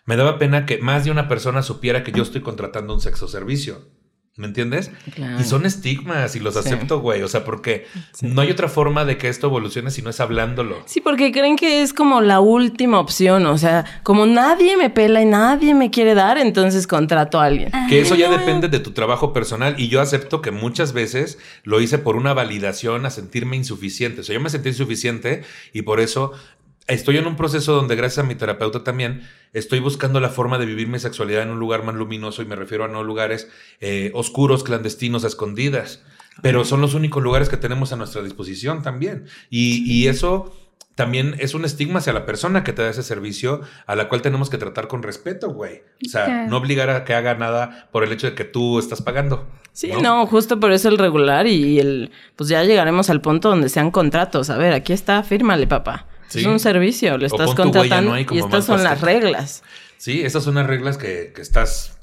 me daba pena que más de una persona supiera que yo estoy contratando un sexo servicio. ¿Me entiendes? Claro. Y son estigmas y los Sí. acepto, güey. O sea, porque no hay otra forma de que esto evolucione si no es hablándolo. Sí, porque creen que es como la última opción. O sea, como nadie me pela y nadie me quiere dar, entonces contrato a alguien. Que eso ya depende de tu trabajo personal y yo acepto que muchas veces lo hice por una validación a sentirme insuficiente. O sea, yo me sentí insuficiente y por eso estoy en un proceso donde gracias a mi terapeuta también estoy buscando la forma de vivir mi sexualidad en un lugar más luminoso y me refiero a no lugares eh, oscuros, clandestinos, a escondidas. Pero son los únicos lugares que tenemos a nuestra disposición también. Y, y eso también es un estigma hacia la persona que te da ese servicio, a la cual tenemos que tratar con respeto, güey. O sea, no obligar a que haga nada por el hecho de que tú estás pagando. Sí, no, justo por eso el regular y el, pues ya llegaremos al punto donde sean contratos. A ver, aquí está, fírmale, papá. Sí. Es un servicio, le O estás contratando y estas son las reglas. Sí, esas son las reglas que, que estás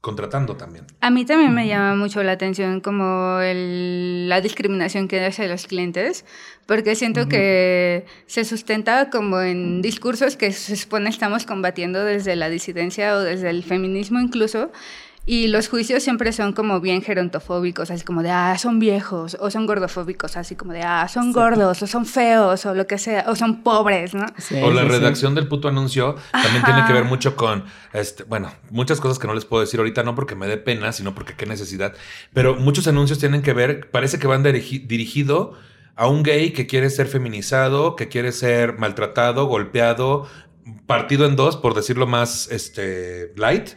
contratando también. A mí también me llama mucho la atención como el- la discriminación que hace los clientes, porque siento que se sustenta como en discursos que se supone estamos combatiendo desde la disidencia o desde el feminismo incluso, y los juicios siempre son como bien gerontofóbicos, así como de, ah, son viejos, o son gordofóbicos, así como de, ah, son gordos, o son feos, o lo que sea, o son pobres, ¿no? Sí, o la sí, sí. redacción del puto anuncio también Ajá. tiene que ver mucho con, este, bueno, muchas cosas que no les puedo decir ahorita, no porque me dé pena, sino porque qué necesidad. Pero muchos anuncios tienen que ver, parece que van dirigi- dirigido a un gay que quiere ser feminizado, que quiere ser maltratado, golpeado, partido en dos, por decirlo más, este, light.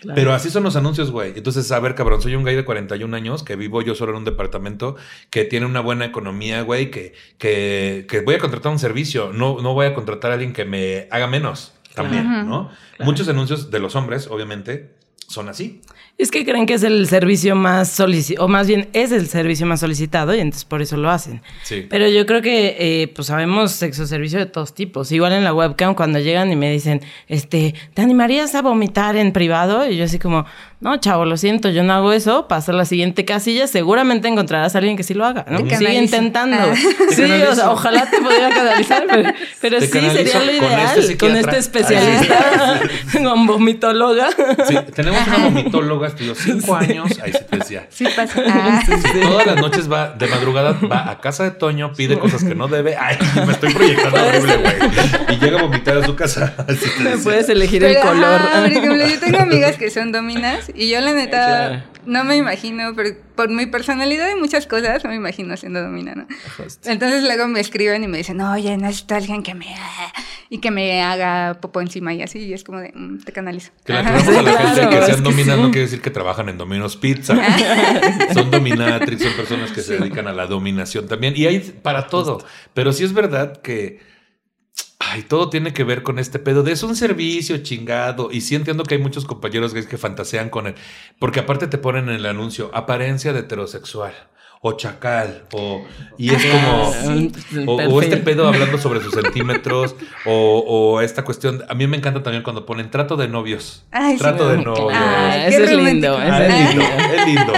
Claro. Pero así son los anuncios, güey. Entonces, a ver, cabrón, soy un gay de 41 años que vivo yo solo en un departamento que tiene una buena economía, güey, que, que, que voy a contratar un servicio. No, no voy a contratar a alguien que me haga menos también, Claro. ¿no? Claro. Muchos anuncios de los hombres, obviamente, son así. Es que creen que es el servicio más solicitado, o más bien es el servicio más solicitado y entonces por eso lo hacen. Sí. Pero yo creo que, eh, pues sabemos sexo servicio de todos tipos. Igual en la webcam cuando llegan y me dicen, este, ¿te animarías a vomitar en privado? Y yo así como, no, chavo, lo siento, yo no hago eso. Pasa a la siguiente casilla, seguramente encontrarás a alguien que sí lo haga, ¿no? Te Sigue canalizo. intentando. Ah. Sí, o sea, ojalá te pudiera canalizar, pero, sí sería lo con ideal. este Con este, especialista, con vomitóloga. Sí, tenemos una vomitóloga, estudió cinco años. Ahí sí te decía. Sí pasa. Ah. Todas las noches va, de madrugada, va a casa de Toño, pide cosas que no debe. Ay, me estoy proyectando horrible, güey. Y llega a vomitar a su casa. Así te decía. Puedes elegir el color. ajá, por ejemplo, yo tengo amigas que son dominas y yo la neta Claro. No me imagino, pero por mi personalidad y muchas cosas, no me imagino siendo domina, ¿no? Entonces luego me escriben y me dicen, oye, necesito alguien que me... y que me haga popo encima y así, y es como de, "Mm, te canalizo. A la gente claro, que sean dominas sí. no quiere decir que trabajan en Domino's Pizza. son dominatrix, son personas que se dedican a la dominación también. Y hay para todo. Pero sí es verdad que ay, todo tiene que ver con este pedo de es un servicio chingado. Y sí entiendo que hay muchos compañeros gays que fantasean con él. Porque aparte te ponen en el anuncio apariencia de heterosexual. o chacal, o y es como o, o, este pedo hablando sobre sus centímetros, o, o, esta cuestión. A mí me encanta también cuando ponen trato de novios. Ay, trato sí, de novios. Ah, eso es lindo. Ah, es lindo, es lindo.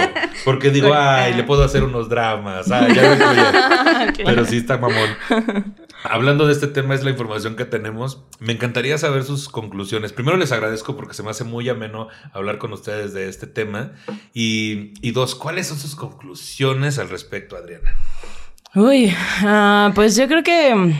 Porque digo, ay, le puedo hacer unos dramas. Ay, ya ves, oye. Pero sí está mamón. Hablando de este tema, es la información que tenemos. Me encantaría saber sus conclusiones. Primero les agradezco porque se me hace muy ameno hablar con ustedes de este tema. Y, y dos, ¿cuáles son sus conclusiones al respecto, Adriana? Uy, uh, pues yo creo que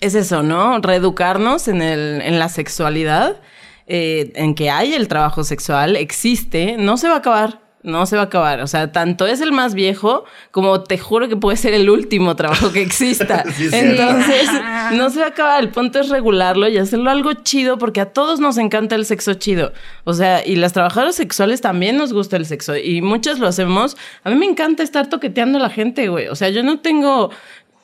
es eso, ¿no? Reeducarnos en, el, en la sexualidad, eh, en que hay el trabajo sexual, existe, no se va a acabar. No se va a acabar. O sea, tanto es el más viejo como te juro que puede ser el último trabajo que exista. sí, sí. Entonces, no se va a acabar. El punto es regularlo y hacerlo algo chido porque a todos nos encanta el sexo chido. O sea, y las trabajadoras sexuales también nos gusta el sexo y muchas lo hacemos. A mí me encanta estar toqueteando a la gente, güey. O sea, yo no tengo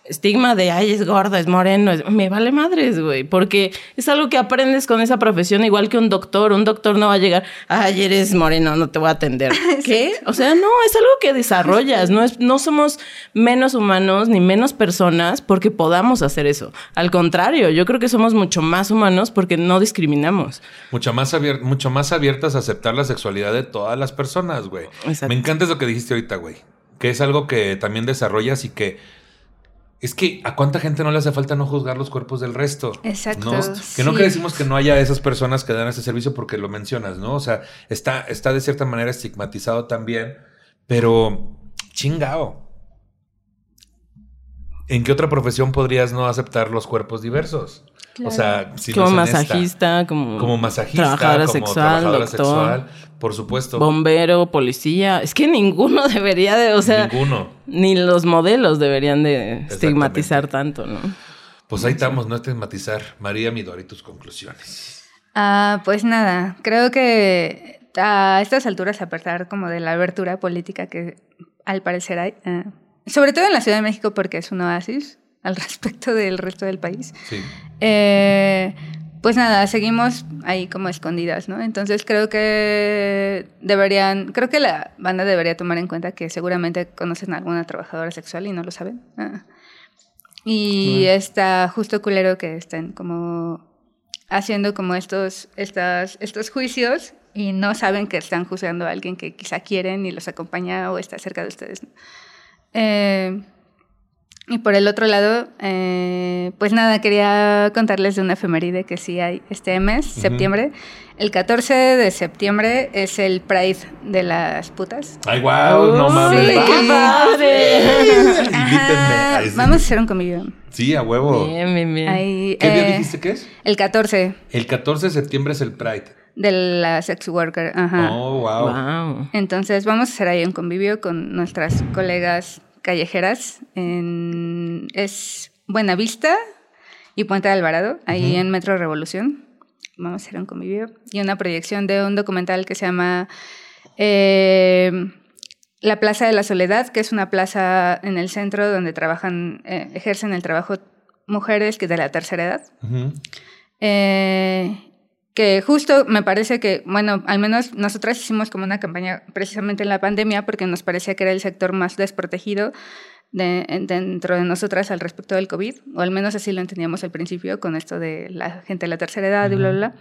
estigma de, ay, es gordo, es moreno, es... me vale madres, güey, porque es algo que aprendes con esa profesión, igual que un doctor. Un doctor no va a llegar, ay, eres moreno, no te voy a atender. ¿Qué? O sea, no, es algo que desarrollas, no, es, no somos menos humanos ni menos personas porque podamos hacer eso. Al contrario, yo creo que somos mucho más humanos porque no discriminamos. Mucho más, abier mucho más abiertas a aceptar la sexualidad de todas las personas, güey. Me encanta eso que dijiste ahorita, güey, que es algo que también desarrollas y que es que a cuánta gente no le hace falta no juzgar los cuerpos del resto. Exacto. ¿no? Sí. Que no decimos que no haya esas personas que dan ese servicio porque lo mencionas, ¿no? O sea, está, está de cierta manera estigmatizado también, pero chingao. ¿En qué otra profesión podrías no aceptar los cuerpos diversos? Claro. O sea, si como no masajista, como, como masajista, trabajadora como sexual, trabajadora doctor, sexual, por supuesto. Bombero, policía. Es que ninguno debería de, o sea, ninguno. ni los modelos deberían de estigmatizar tanto, ¿no? Pues ahí estamos, no estigmatizar. María Midori, tus conclusiones. Ah, pues nada, creo que a estas alturas, a pesar como de la abertura política que al parecer hay, uh, sobre todo en la Ciudad de México porque es un oasis al respecto del resto del país. Sí. Eh, pues nada, seguimos ahí como escondidas, ¿no? Entonces creo que deberían, creo que la banda debería tomar en cuenta que seguramente conocen a alguna trabajadora sexual y no lo saben. Ah. Y uh. está justo culero que estén como haciendo como estos, estas, estos juicios y no saben que están juzgando a alguien que quizá quieren y los acompaña o está cerca de ustedes. ¿no? Eh, y por el otro lado, eh, pues nada, quería contarles de una efeméride que sí hay este mes, uh -huh. septiembre. El 14 de septiembre es el Pride de las putas. ¡Ay, wow! Uh, ¡No mames! Sí. ¡Qué padre! Ah, vamos a hacer un convivio. Sí, a huevo. Bien, bien, bien. Ahí, ¿Qué eh, día dijiste que es? El 14. El 14 de septiembre es el Pride. De la sex worker, ajá. Oh, wow. wow. Entonces vamos a hacer ahí un convivio con nuestras colegas callejeras en es Buenavista y Puente de Alvarado, ahí uh -huh. en Metro Revolución. Vamos a hacer un convivio y una proyección de un documental que se llama eh, La Plaza de la Soledad, que es una plaza en el centro donde trabajan, eh, ejercen el trabajo mujeres que de la tercera edad. Uh -huh. eh, que justo me parece que, bueno, al menos nosotras hicimos como una campaña precisamente en la pandemia porque nos parecía que era el sector más desprotegido de, dentro de nosotras al respecto del COVID, o al menos así lo entendíamos al principio con esto de la gente de la tercera edad uh -huh. y bla, bla, bla.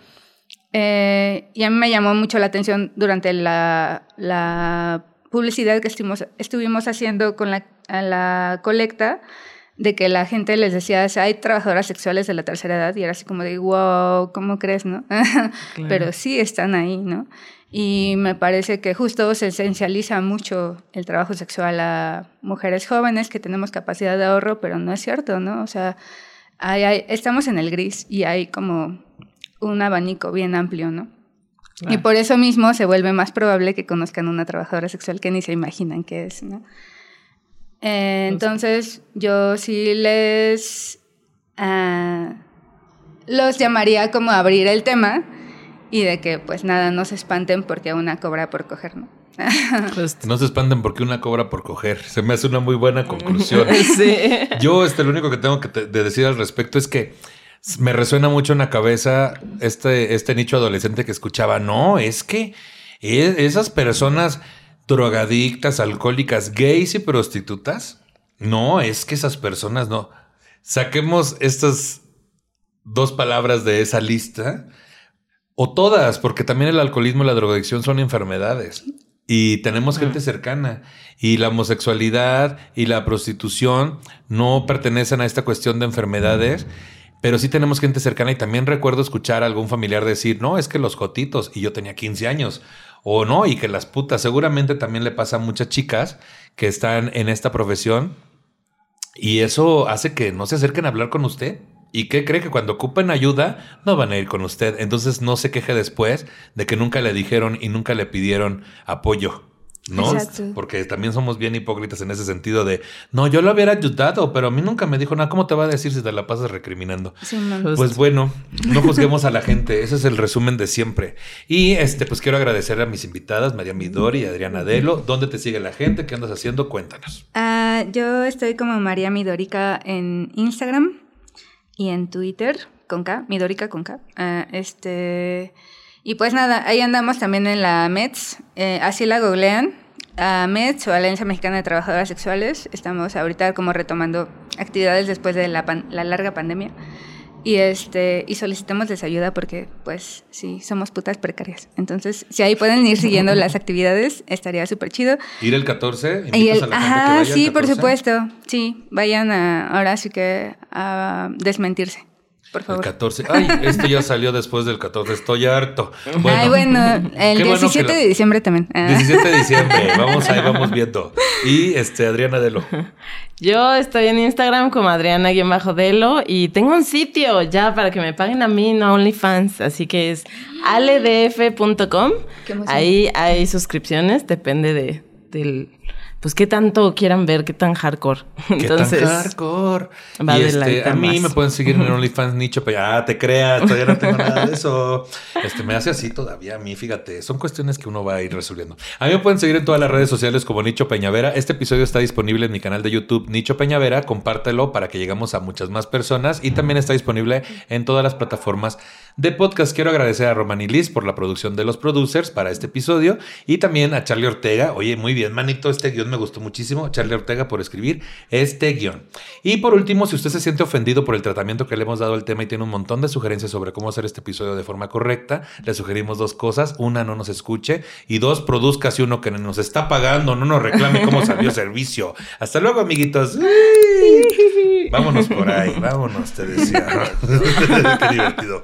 Eh, y a mí me llamó mucho la atención durante la, la publicidad que estuvimos, estuvimos haciendo con la, la colecta, de que la gente les decía, hay trabajadoras sexuales de la tercera edad, y era así como de, wow, ¿cómo crees, no? Claro. Pero sí están ahí, ¿no? Y me parece que justo se esencializa mucho el trabajo sexual a mujeres jóvenes que tenemos capacidad de ahorro, pero no es cierto, ¿no? O sea, hay, hay, estamos en el gris y hay como un abanico bien amplio, ¿no? Claro. Y por eso mismo se vuelve más probable que conozcan una trabajadora sexual que ni se imaginan que es, ¿no? Eh, entonces, yo sí les uh, los llamaría como a abrir el tema y de que pues nada, no se espanten porque una cobra por coger, ¿no? no se espanten porque una cobra por coger. Se me hace una muy buena conclusión. sí. Yo, este, lo único que tengo que te, de decir al respecto es que me resuena mucho en la cabeza este, este nicho adolescente que escuchaba, no, es que esas personas drogadictas, alcohólicas, gays y prostitutas. No, es que esas personas no. Saquemos estas dos palabras de esa lista o todas, porque también el alcoholismo y la drogadicción son enfermedades. Y tenemos gente cercana. Y la homosexualidad y la prostitución no pertenecen a esta cuestión de enfermedades, pero sí tenemos gente cercana. Y también recuerdo escuchar a algún familiar decir, no, es que los jotitos, y yo tenía 15 años, o no, y que las putas, seguramente también le pasa a muchas chicas que están en esta profesión. Y eso hace que no se acerquen a hablar con usted. ¿Y qué cree que cuando ocupen ayuda no van a ir con usted? Entonces no se queje después de que nunca le dijeron y nunca le pidieron apoyo. ¿No? Porque también somos bien hipócritas en ese sentido de, no, yo lo hubiera ayudado, pero a mí nunca me dijo nada. ¿Cómo te va a decir si te la pasas recriminando? pues bueno, no juzguemos a la gente. Ese es el resumen de siempre. Y este, pues quiero agradecer a mis invitadas, María Midori y Adriana Delo. ¿Dónde te sigue la gente? ¿Qué andas haciendo? Cuéntanos. Ah, yo estoy como María Midorica en Instagram y en Twitter, con K, Midorica con K. Ah, este, y pues nada, ahí andamos también en la METS, eh, así la googlean, a METS o Alianza Mexicana de Trabajadoras Sexuales. Estamos ahorita como retomando actividades después de la, la larga pandemia. Y, este, y solicitamos les ayuda porque, pues, sí, somos putas precarias. Entonces, si ahí pueden ir siguiendo las actividades, estaría súper chido. ¿Ir el 14? Y el, ajá, sí, por supuesto. Sí, vayan a, ahora sí que a desmentirse por favor. El 14. Ay, esto ya salió después del 14. Estoy harto. Bueno, Ay, bueno, el 17 de diciembre también. 17 ah. de diciembre. Vamos ahí, vamos viendo. Y este, Adriana Delo. Yo estoy en Instagram como Adriana-Delo y tengo un sitio ya para que me paguen a mí, no OnlyFans. Así que es aledf.com. Ahí hay suscripciones, depende de, del pues qué tanto quieran ver, qué tan hardcore. Entonces, ¿Qué tan hardcore? y este, a mí me pueden seguir en OnlyFans Nicho, pero ya te creas, todavía no tengo nada de eso. Este me hace así todavía a mí, fíjate, son cuestiones que uno va a ir resolviendo. A mí me pueden seguir en todas las redes sociales como Nicho Peñavera. Este episodio está disponible en mi canal de YouTube Nicho Peñavera, compártelo para que lleguemos a muchas más personas y también está disponible en todas las plataformas de podcast. Quiero agradecer a Romani Liz por la producción de los producers para este episodio y también a Charlie Ortega. Oye, muy bien, manito, este guion me gustó muchísimo. Charlie Ortega por escribir este guion. Y por último, si usted se siente ofendido por el tratamiento que le hemos dado al tema y tiene un montón de sugerencias sobre cómo hacer este episodio de forma correcta, le sugerimos dos cosas. Una, no nos escuche. Y dos, produzca si uno que nos está pagando, no nos reclame cómo salió servicio. Hasta luego, amiguitos. Vámonos por ahí, vámonos, te decía. Qué divertido.